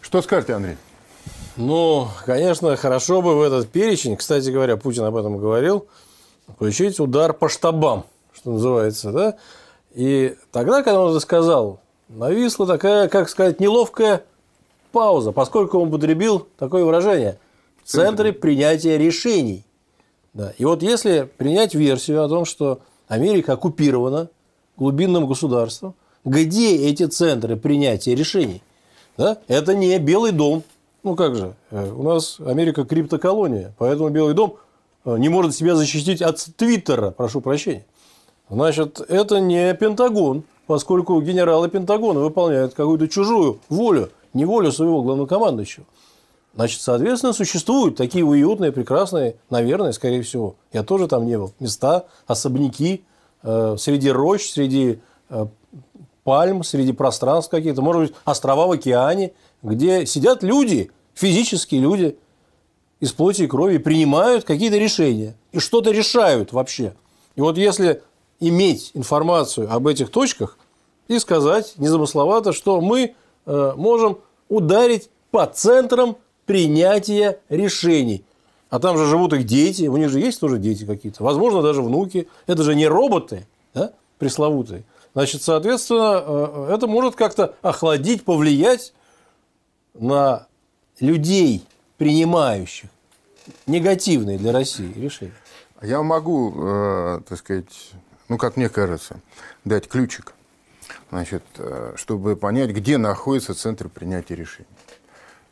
Что скажете, Андрей? Ну, конечно, хорошо бы в этот перечень, кстати говоря, Путин об этом говорил, включить удар по штабам, что называется, да? И тогда, когда он это сказал, нависла такая, как сказать, неловкая пауза, поскольку он употребил такое выражение – в центре принятия решений. Да. И вот если принять версию о том, что Америка оккупирована глубинным государством, где эти центры принятия решений? Да? Это не Белый дом, ну как же, э, у нас Америка криптоколония, поэтому Белый дом э, не может себя защитить от Твиттера, прошу прощения. Значит, это не Пентагон, поскольку генералы Пентагона выполняют какую-то чужую волю, не волю своего главнокомандующего. Значит, соответственно, существуют такие уютные, прекрасные, наверное, скорее всего, я тоже там не был, места, особняки, э, среди рощ, среди э, пальм, среди пространств каких-то, может быть, острова в океане – где сидят люди, физические люди из плоти и крови, принимают какие-то решения и что-то решают вообще. И вот если иметь информацию об этих точках и сказать незамысловато, что мы э, можем ударить по центрам принятия решений. А там же живут их дети, у них же есть тоже дети какие-то, возможно, даже внуки. Это же не роботы, да, пресловутые. Значит, соответственно, э, это может как-то охладить, повлиять на людей, принимающих негативные для России решения? Я могу, э, так сказать, ну, как мне кажется, дать ключик, значит, э, чтобы понять, где находится центр принятия решений.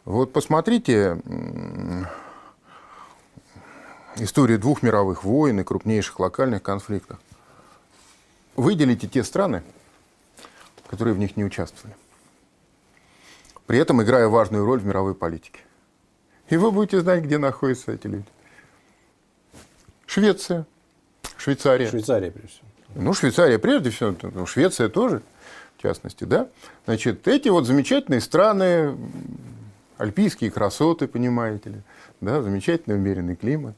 Вот посмотрите историю двух мировых войн и крупнейших локальных конфликтов. Выделите те страны, которые в них не участвовали при этом играя важную роль в мировой политике. И вы будете знать, где находятся эти люди. Швеция, Швейцария. Швейцария, прежде всего. Ну, Швейцария прежде всего, ну, Швеция тоже, в частности, да. Значит, эти вот замечательные страны, альпийские красоты, понимаете ли, да, замечательный умеренный климат.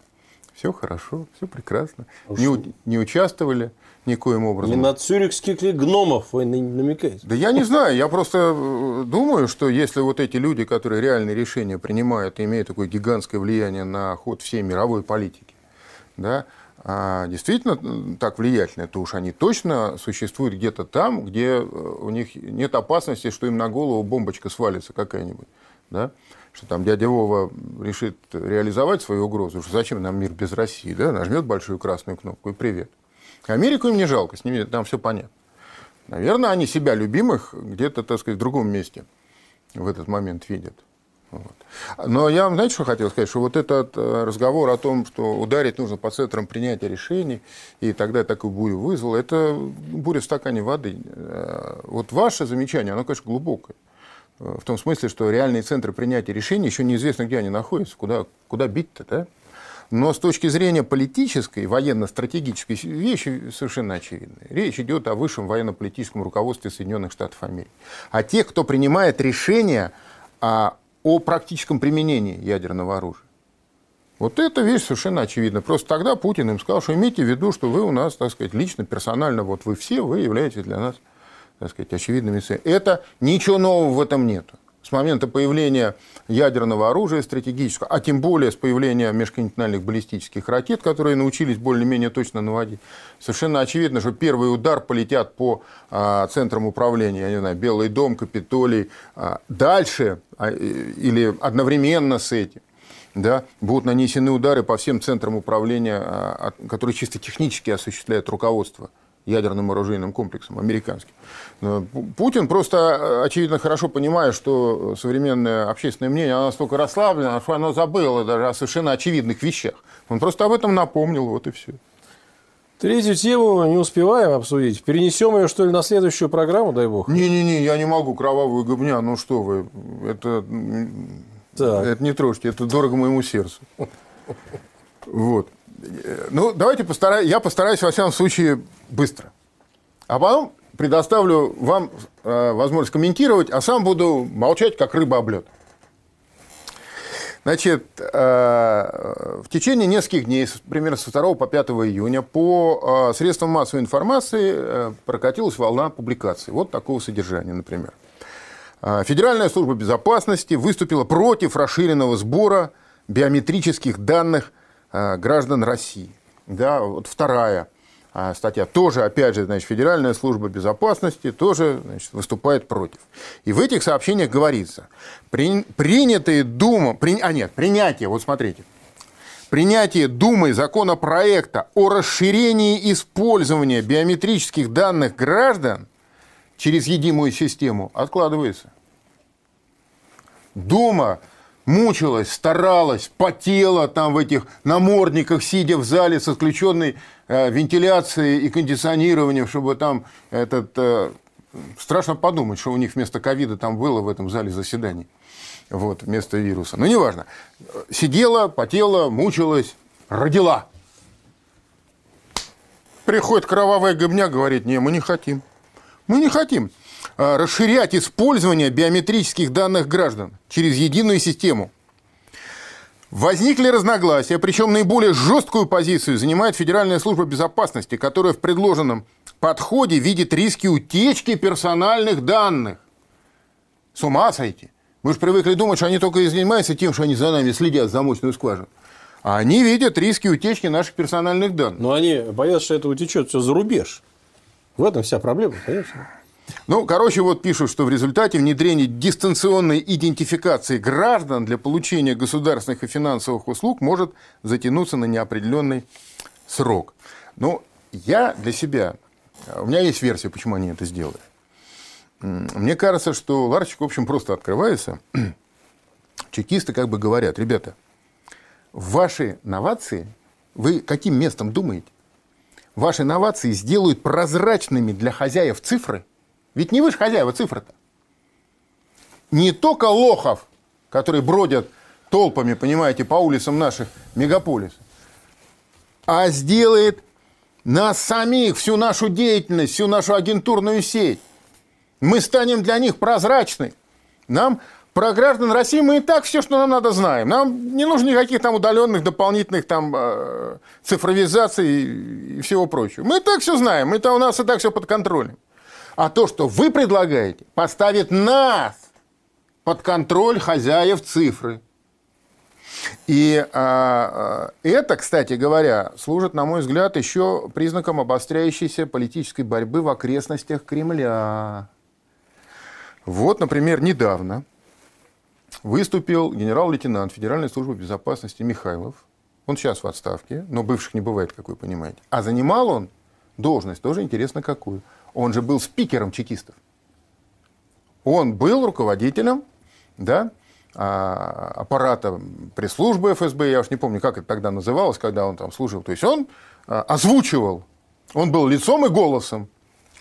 Все хорошо, все прекрасно. А не, не участвовали никоим образом. Не на цюрихских ли гномов вы намекаете? Да я не знаю, я просто э, думаю, что если вот эти люди, которые реальные решения принимают и имеют такое гигантское влияние на ход всей мировой политики, да, а действительно так влиятельны, то уж они точно существуют где-то там, где э, у них нет опасности, что им на голову бомбочка свалится какая-нибудь. Да? что там дядя Вова решит реализовать свою угрозу, что зачем нам мир без России, да, нажмет большую красную кнопку и привет. Америку им не жалко, с ними там все понятно. Наверное, они себя любимых где-то, так сказать, в другом месте в этот момент видят. Вот. Но я вам, знаете, что хотел сказать? Что вот этот э, разговор о том, что ударить нужно по центрам принятия решений, и тогда такую бурю вызвал, это буря в стакане воды. Э, вот ваше замечание, оно, конечно, глубокое. В том смысле, что реальные центры принятия решений еще неизвестно, где они находятся, куда, куда бить-то, да? Но с точки зрения политической, военно-стратегической вещи совершенно очевидны. Речь идет о высшем военно-политическом руководстве Соединенных Штатов Америки. А те, кто принимает решения о, о практическом применении ядерного оружия. Вот эта вещь совершенно очевидна. Просто тогда Путин им сказал, что имейте в виду, что вы у нас, так сказать, лично, персонально, вот вы все, вы являетесь для нас, так сказать, очевидными целями. Это ничего нового в этом нету с момента появления ядерного оружия стратегического, а тем более с появления межконтинентальных баллистических ракет, которые научились более-менее точно наводить, совершенно очевидно, что первый удар полетят по а, центрам управления, я не знаю, Белый дом, Капитолий, а, дальше а, или одновременно с этим. Да, будут нанесены удары по всем центрам управления, а, которые чисто технически осуществляет руководство ядерным оружейным комплексом американским. Путин просто, очевидно, хорошо понимает, что современное общественное мнение оно настолько расслаблено, что оно забыло даже о совершенно очевидных вещах. Он просто об этом напомнил, вот и все. Третью тему не успеваем обсудить. Перенесем ее, что ли, на следующую программу, дай бог? Не-не-не, я не могу кровавую гобня, ну что вы, это, так. это не трожьте, это дорого моему сердцу. Вот. Ну, давайте постараюсь, я постараюсь, во всяком случае, быстро. А потом предоставлю вам э, возможность комментировать, а сам буду молчать, как рыба об лед. Значит, э, в течение нескольких дней, примерно с 2 по 5 июня, по э, средствам массовой информации прокатилась волна публикаций. Вот такого содержания, например. Федеральная служба безопасности выступила против расширенного сбора биометрических данных граждан России. Да, вот вторая а статья тоже, опять же, значит, Федеральная служба безопасности тоже значит, выступает против. И в этих сообщениях говорится, при, принятые Дума, при, а нет, принятие, вот смотрите, принятие Думой законопроекта о расширении использования биометрических данных граждан через единую систему откладывается. Дума мучилась, старалась, потела там в этих намордниках, сидя в зале с отключенной э, вентиляцией и кондиционированием, чтобы там этот... Э, страшно подумать, что у них вместо ковида там было в этом зале заседаний. Вот, вместо вируса. Но неважно. Сидела, потела, мучилась, родила. Приходит кровавая гобня, говорит, не, мы не хотим. Мы не хотим. Э, расширять использование биометрических данных граждан через единую систему. Возникли разногласия, причем наиболее жесткую позицию занимает Федеральная служба безопасности, которая в предложенном подходе видит риски утечки персональных данных. С ума сойти. Мы же привыкли думать, что они только и занимаются тем, что они за нами следят, за замочную скважину. А они видят риски утечки наших персональных данных. Но они боятся, что это утечет все за рубеж. В этом вся проблема, конечно. Ну, короче, вот пишут, что в результате внедрения дистанционной идентификации граждан для получения государственных и финансовых услуг может затянуться на неопределенный срок. Ну, я для себя, у меня есть версия, почему они это сделали. Мне кажется, что ларчик, в общем, просто открывается. Чекисты как бы говорят, ребята, ваши новации, вы каким местом думаете? Ваши новации сделают прозрачными для хозяев цифры – ведь не вы же хозяева цифры-то. Не только лохов, которые бродят толпами, понимаете, по улицам наших мегаполисов, а сделает нас самих, всю нашу деятельность, всю нашу агентурную сеть. Мы станем для них прозрачны. Нам про граждан России мы и так все, что нам надо, знаем. Нам не нужно никаких там удаленных дополнительных там э, цифровизаций и всего прочего. Мы и так все знаем, это у нас и так все под контролем. А то, что вы предлагаете, поставит нас под контроль хозяев цифры. И а, а, это, кстати говоря, служит, на мой взгляд, еще признаком обостряющейся политической борьбы в окрестностях Кремля. Вот, например, недавно выступил генерал-лейтенант Федеральной службы безопасности Михайлов. Он сейчас в отставке, но бывших не бывает, как вы понимаете. А занимал он должность, тоже интересно какую – он же был спикером чекистов. Он был руководителем да, а, аппарата пресс-службы ФСБ, я уж не помню, как это тогда называлось, когда он там служил. То есть он а, озвучивал, он был лицом и голосом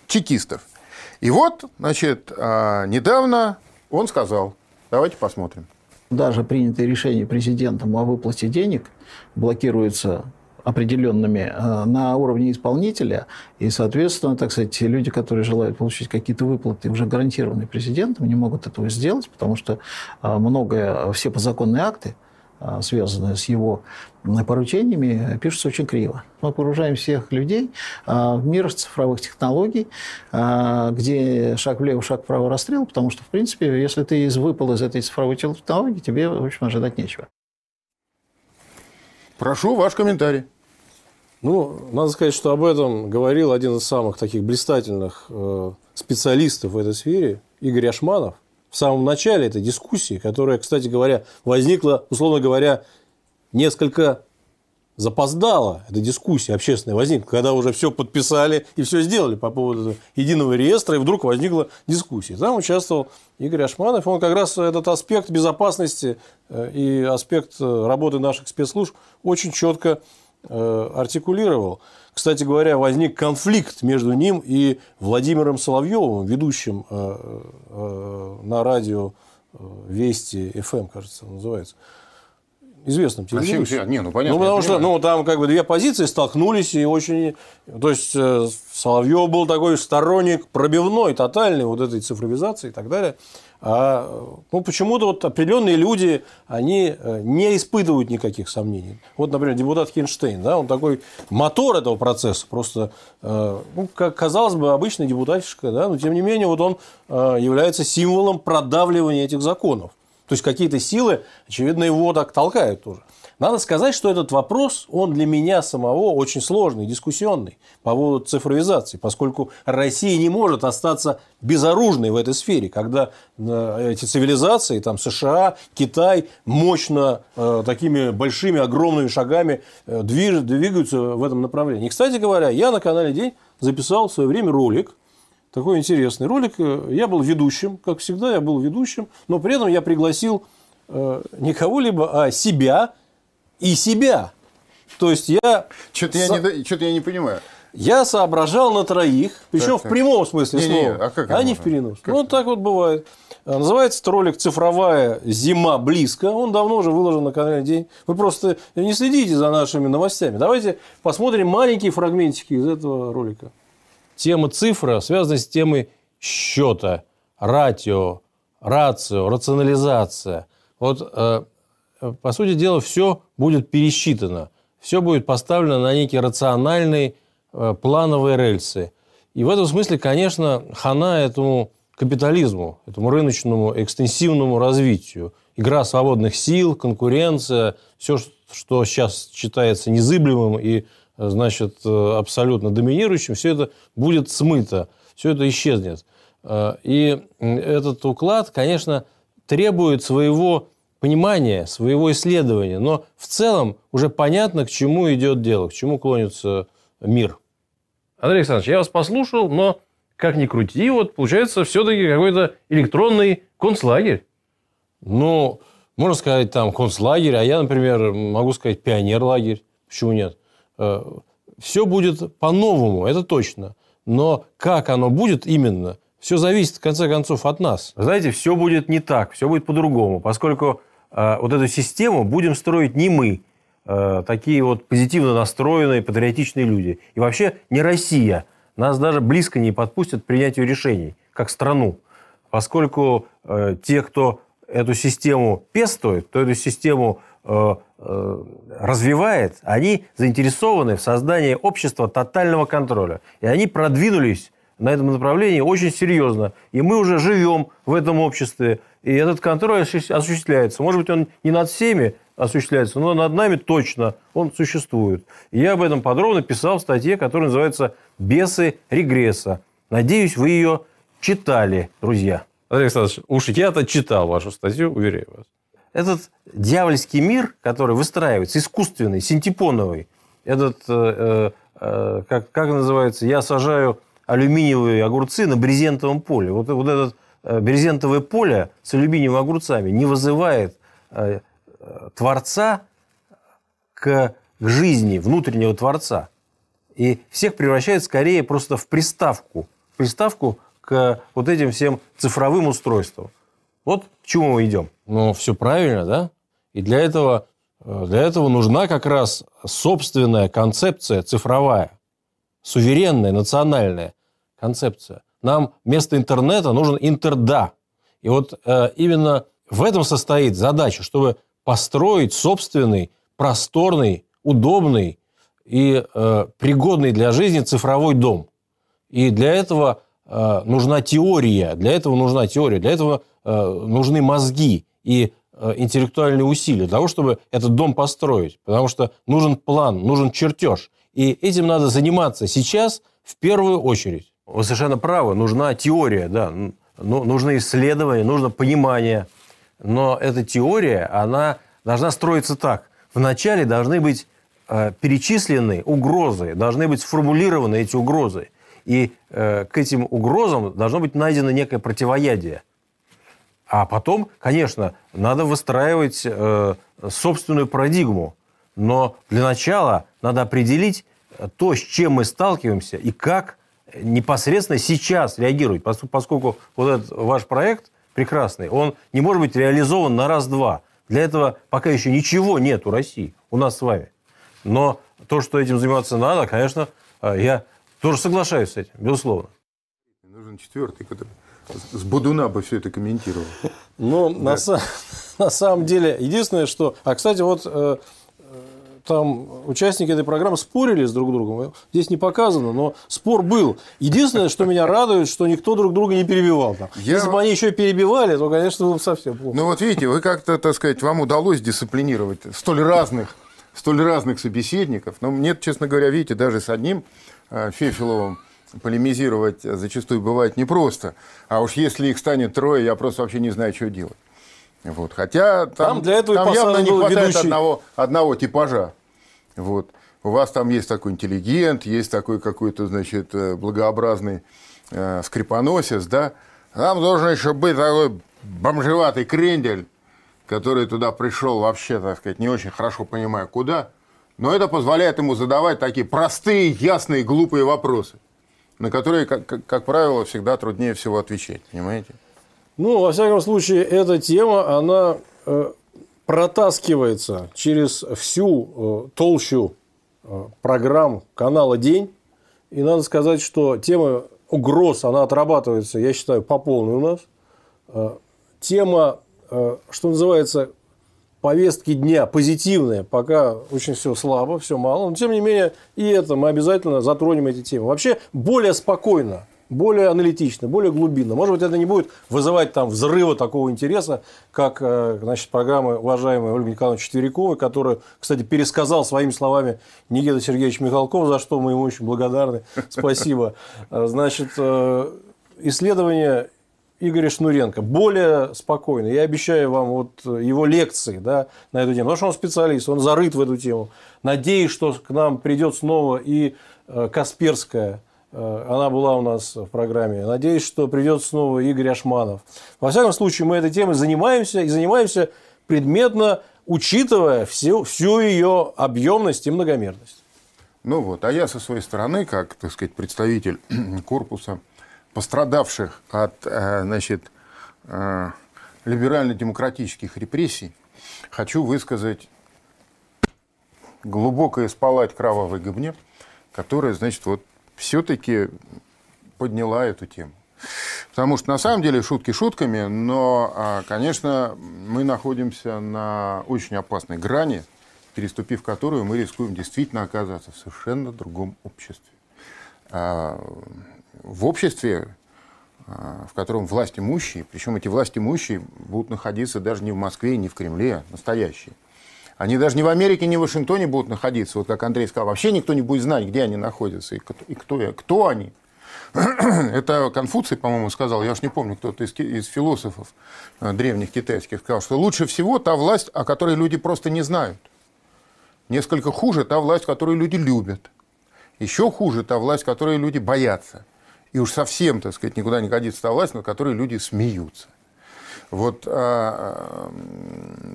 чекистов. И вот, значит, а, недавно он сказал, давайте посмотрим. Даже принятые решения президентом о выплате денег блокируются определенными э, на уровне исполнителя, и, соответственно, так сказать, люди, которые желают получить какие-то выплаты, уже гарантированные президентом, не могут этого сделать, потому что э, многое, все подзаконные акты, э, связанные с его поручениями, пишутся очень криво. Мы погружаем всех людей в мир цифровых технологий, где шаг влево, шаг вправо расстрел, потому что, в принципе, если ты выпал из этой цифровой технологии, тебе, в общем, ожидать нечего. Прошу ваш комментарий. Ну, надо сказать, что об этом говорил один из самых таких блистательных э, специалистов в этой сфере, Игорь Ашманов, в самом начале этой дискуссии, которая, кстати говоря, возникла, условно говоря, несколько запоздала эта дискуссия общественная возникла, когда уже все подписали и все сделали по поводу единого реестра, и вдруг возникла дискуссия. Там участвовал Игорь Ашманов, он как раз этот аспект безопасности э, и аспект э, работы наших спецслужб очень четко артикулировал. Кстати говоря, возник конфликт между ним и Владимиром Соловьевым, ведущим э, э, на радио Вести ФМ, кажется, называется. Известным телевидением. Не, ну понятно. Ну, потому что ну, там как бы две позиции столкнулись, и очень. То есть Соловьев был такой сторонник пробивной, тотальной вот этой цифровизации и так далее. А ну, почему-то вот определенные люди, они э, не испытывают никаких сомнений. Вот, например, депутат Хинштейн, да, он такой мотор этого процесса, просто, э, ну, как казалось бы, обычный депутатишка, да, но тем не менее вот он э, является символом продавливания этих законов. То есть какие-то силы, очевидно, его так толкают тоже. Надо сказать, что этот вопрос, он для меня самого очень сложный, дискуссионный по поводу цифровизации, поскольку Россия не может остаться безоружной в этой сфере, когда э, эти цивилизации, там США, Китай мощно э, такими большими, огромными шагами э, двигаются в этом направлении. И, кстати говоря, я на канале День записал в свое время ролик, такой интересный ролик. Я был ведущим, как всегда, я был ведущим, но при этом я пригласил не кого-либо, а себя и себя. То есть я... Что-то я, не, что я не понимаю. Я соображал на троих, причем в прямом смысле не, слова, не, а, как а не в перенос. Как? Ну, так вот бывает. А, называется этот ролик «Цифровая зима близко». Он давно уже выложен на канале День. Вы просто не следите за нашими новостями. Давайте посмотрим маленькие фрагментики из этого ролика. Тема цифра связана с темой счета, ратио, рацио, рационализация. Вот Э, по сути дела, все будет пересчитано. Все будет поставлено на некие рациональные э, плановые рельсы. И в этом смысле, конечно, хана этому капитализму, этому рыночному экстенсивному развитию. Игра свободных сил, конкуренция, все, что сейчас считается незыблемым и, э, значит, абсолютно доминирующим, все это будет смыто, все это исчезнет. И этот уклад, конечно, требует своего понимания, своего исследования. Но в целом уже понятно, к чему идет дело, к чему клонится мир. Андрей Александрович, я вас послушал, но как ни крути, вот получается все-таки какой-то электронный концлагерь. Ну, можно сказать, там концлагерь, а я, например, могу сказать пионерлагерь. Почему нет? Э, Все будет по-новому, это точно. Но как оно будет именно, все зависит, в конце концов, от нас. Знаете, все будет не так, все будет по-другому, поскольку вот эту систему будем строить не мы, э, такие вот позитивно настроенные, патриотичные люди. И вообще не Россия. Нас даже близко не подпустят к принятию решений, как страну. Поскольку э, те, кто эту систему пестует, то эту систему э, э, развивает, они заинтересованы в создании общества тотального контроля. И они продвинулись на этом направлении очень серьезно. И мы уже живем в этом обществе. И этот контроль осуществляется. Может быть, он не над всеми осуществляется, но над нами точно он существует. И я об этом подробно писал в статье, которая называется «Бесы регресса». Надеюсь, вы ее читали, друзья. Андрей Александрович, уж я-то читал вашу статью, уверяю вас. Этот дьявольский мир, который выстраивается, искусственный, синтепоновый, этот, э, э, как, как называется, я сажаю алюминиевые огурцы на брезентовом поле. Вот, вот это э, брезентовое поле с алюминиевыми огурцами не вызывает э, Творца к, к жизни, внутреннего Творца. И всех превращает скорее просто в приставку. Приставку к вот этим всем цифровым устройствам. Вот к чему мы идем. Ну, все правильно, да? И для этого, э, для этого нужна как раз собственная концепция цифровая, суверенная, национальная концепция. Нам вместо интернета нужен интерда. И вот э, именно в этом состоит задача, чтобы построить собственный, просторный, удобный и э, пригодный для жизни цифровой дом. И для этого э, нужна теория, для этого нужна теория, для этого э, нужны мозги и э, интеллектуальные усилия для того, чтобы этот дом построить. Потому что нужен план, нужен чертеж. И этим надо заниматься сейчас в первую очередь. Вы совершенно правы, нужна теория, да, ну, нужно исследование, нужно понимание. Но эта теория, она должна строиться так. Вначале должны быть э, перечислены угрозы, должны быть сформулированы эти угрозы. И э, к этим угрозам должно быть найдено некое противоядие. А потом, конечно, надо выстраивать э, собственную парадигму. Но для начала надо определить то, с чем мы сталкиваемся и как непосредственно сейчас реагировать, поскольку вот этот ваш проект прекрасный, он не может быть реализован на раз-два. Для этого пока еще ничего нет у России, у нас с вами. Но то, что этим заниматься надо, конечно, э, я тоже соглашаюсь с этим, безусловно. Нужен четвертый, который с Будуна бы все это комментировал. Ну, да. на, на самом деле, единственное, что... А, кстати, вот э, там участники этой программы спорили с друг другом. Здесь не показано, но спор был. Единственное, что меня радует, что никто друг друга не перебивал. Там. Я... Если бы они еще перебивали, то, конечно, было бы совсем плохо. Ну вот видите, вы как-то, так сказать, вам удалось дисциплинировать столь разных, столь разных собеседников. Но мне, честно говоря, видите, даже с одним э, Фефиловым полемизировать зачастую бывает непросто. А уж если их станет трое, я просто вообще не знаю, что делать. Вот. Хотя там, там, для этого там явно не хватает одного, одного типажа. Вот. У вас там есть такой интеллигент, есть такой какой-то, значит, э, благообразный э, скрипоносец, да. Там должен еще быть такой бомжеватый крендель, который туда пришел вообще, так сказать, не очень хорошо понимая, куда. Но это позволяет ему задавать такие простые, ясные, глупые вопросы, на которые, как, как, как правило, всегда труднее всего отвечать, понимаете? Ну, во всяком случае, эта тема, она э, протаскивается через всю э, толщу э, программ канала «День». И надо сказать, что тема угроз, она отрабатывается, я считаю, по полной у нас. Э, тема, что называется, повестки дня позитивная, пока очень все слабо, все мало. Но, тем не менее, и это мы обязательно затронем эти темы. Вообще, более спокойно более аналитично, более глубинно. Может быть, это не будет вызывать там взрыва такого интереса, как э, значит, программа уважаемой Ольги Николаевны Четвериковой, которую, кстати, пересказал своими словами Никита Сергеевич Михалков, за что мы ему очень благодарны. Спасибо. Э, значит, э, исследование Игоря Шнуренко более спокойно. Я обещаю вам вот его лекции да, на эту тему, потому что он специалист, он зарыт в эту тему. Надеюсь, что к нам придет снова и Касперская она была у нас в программе. Надеюсь, что придет снова Игорь Ашманов. Во всяком случае, мы этой темой занимаемся и занимаемся предметно, учитывая всю, всю ее объемность и многомерность. Ну вот, а я со своей стороны, как, так сказать, представитель корпуса пострадавших от, э, значит, э, либерально-демократических репрессий, хочу высказать глубокое спалать кровавой гыбне, которая, значит, вот все-таки подняла эту тему. Потому что на самом деле шутки шутками, но, а, конечно, мы находимся на очень опасной грани, переступив которую мы рискуем действительно оказаться в совершенно другом обществе. А, в обществе, а, в котором власть имущие, причем эти власть имущие будут находиться даже не в Москве, не в Кремле, настоящие – они даже не в Америке, не в Вашингтоне будут находиться. Вот как Андрей сказал, вообще никто не будет знать, где они находятся и кто, и кто, кто они. Это Конфуций, по-моему, сказал, я уж не помню, кто-то из, из философов э, древних китайских сказал, что лучше всего та власть, о которой люди просто не знают. Несколько хуже та власть, которую люди любят. Еще хуже та власть, которой люди боятся. И уж совсем, так сказать, никуда не годится та власть, над которой люди смеются. Вот, а,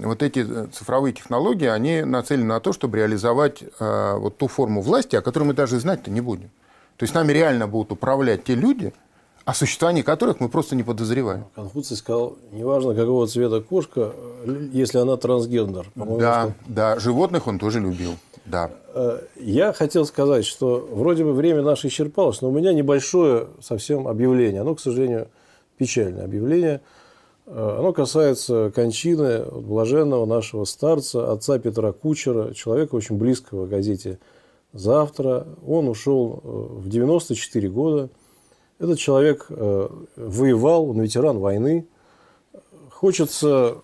вот эти цифровые технологии, они нацелены на то, чтобы реализовать а, вот ту форму власти, о которой мы даже знать-то не будем. То есть нами реально будут управлять те люди, о существовании которых мы просто не подозреваем. Конфуций сказал, неважно какого цвета кошка, если она трансгендер. Да, что- да, животных он тоже любил. Да. Э, Я хотел сказать, что вроде бы время наше исчерпалось, но у меня небольшое совсем объявление. Оно, к сожалению, печальное объявление. Э, Оно касается кончины блаженного нашего старца, отца Петра Кучера, человека очень близкого газете «Завтра». Он ушел э, в 94 года. Этот человек э, воевал, он ветеран войны. Хочется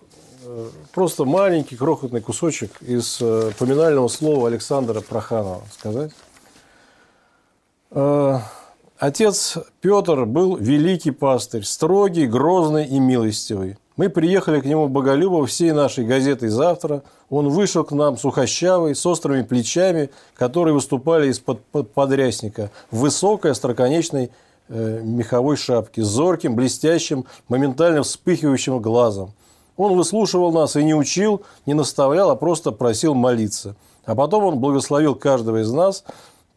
просто маленький крохотный кусочек из поминального слова Александра Проханова сказать. Отец Петр был великий пастырь, строгий, грозный и милостивый. Мы приехали к нему в Боголюбово всей нашей газетой «Завтра». Он вышел к нам сухощавый, с острыми плечами, которые выступали из-под под- подрясника, в высокой остроконечной э, меховой шапке, с зорким, блестящим, моментально вспыхивающим глазом. Он выслушивал нас и не учил, не наставлял, а просто просил молиться. А потом он благословил каждого из нас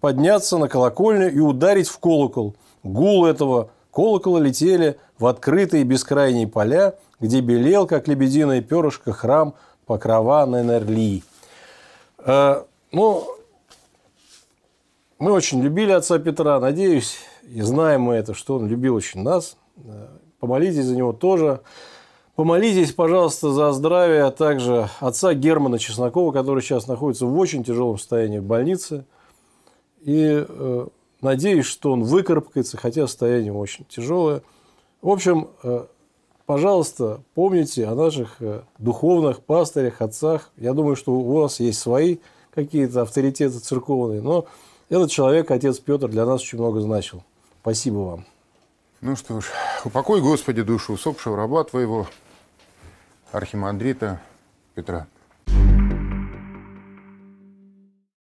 подняться на колокольню и ударить в колокол. Гул этого колокола летели в открытые бескрайние поля, где белел, как лебединое перышко, храм Покрова Ненерли. Э, ну, мы очень любили отца Петра, надеюсь, и знаем мы это, что он любил очень нас. Э, Помолитесь за него тоже. Помолитесь, пожалуйста, за здравие, а также отца Германа Чеснокова, который сейчас находится в очень тяжелом состоянии в больнице. И э, надеюсь, что он выкарабкается, хотя состояние очень тяжелое. В общем, э, пожалуйста, помните о наших э, духовных пастырях, отцах. Я думаю, что у вас есть свои какие-то авторитеты церковные, но этот человек, отец Петр, для нас очень много значил. Спасибо вам. Ну что ж, упокой, Господи, душу усопшего раба твоего, архимандрита Петра.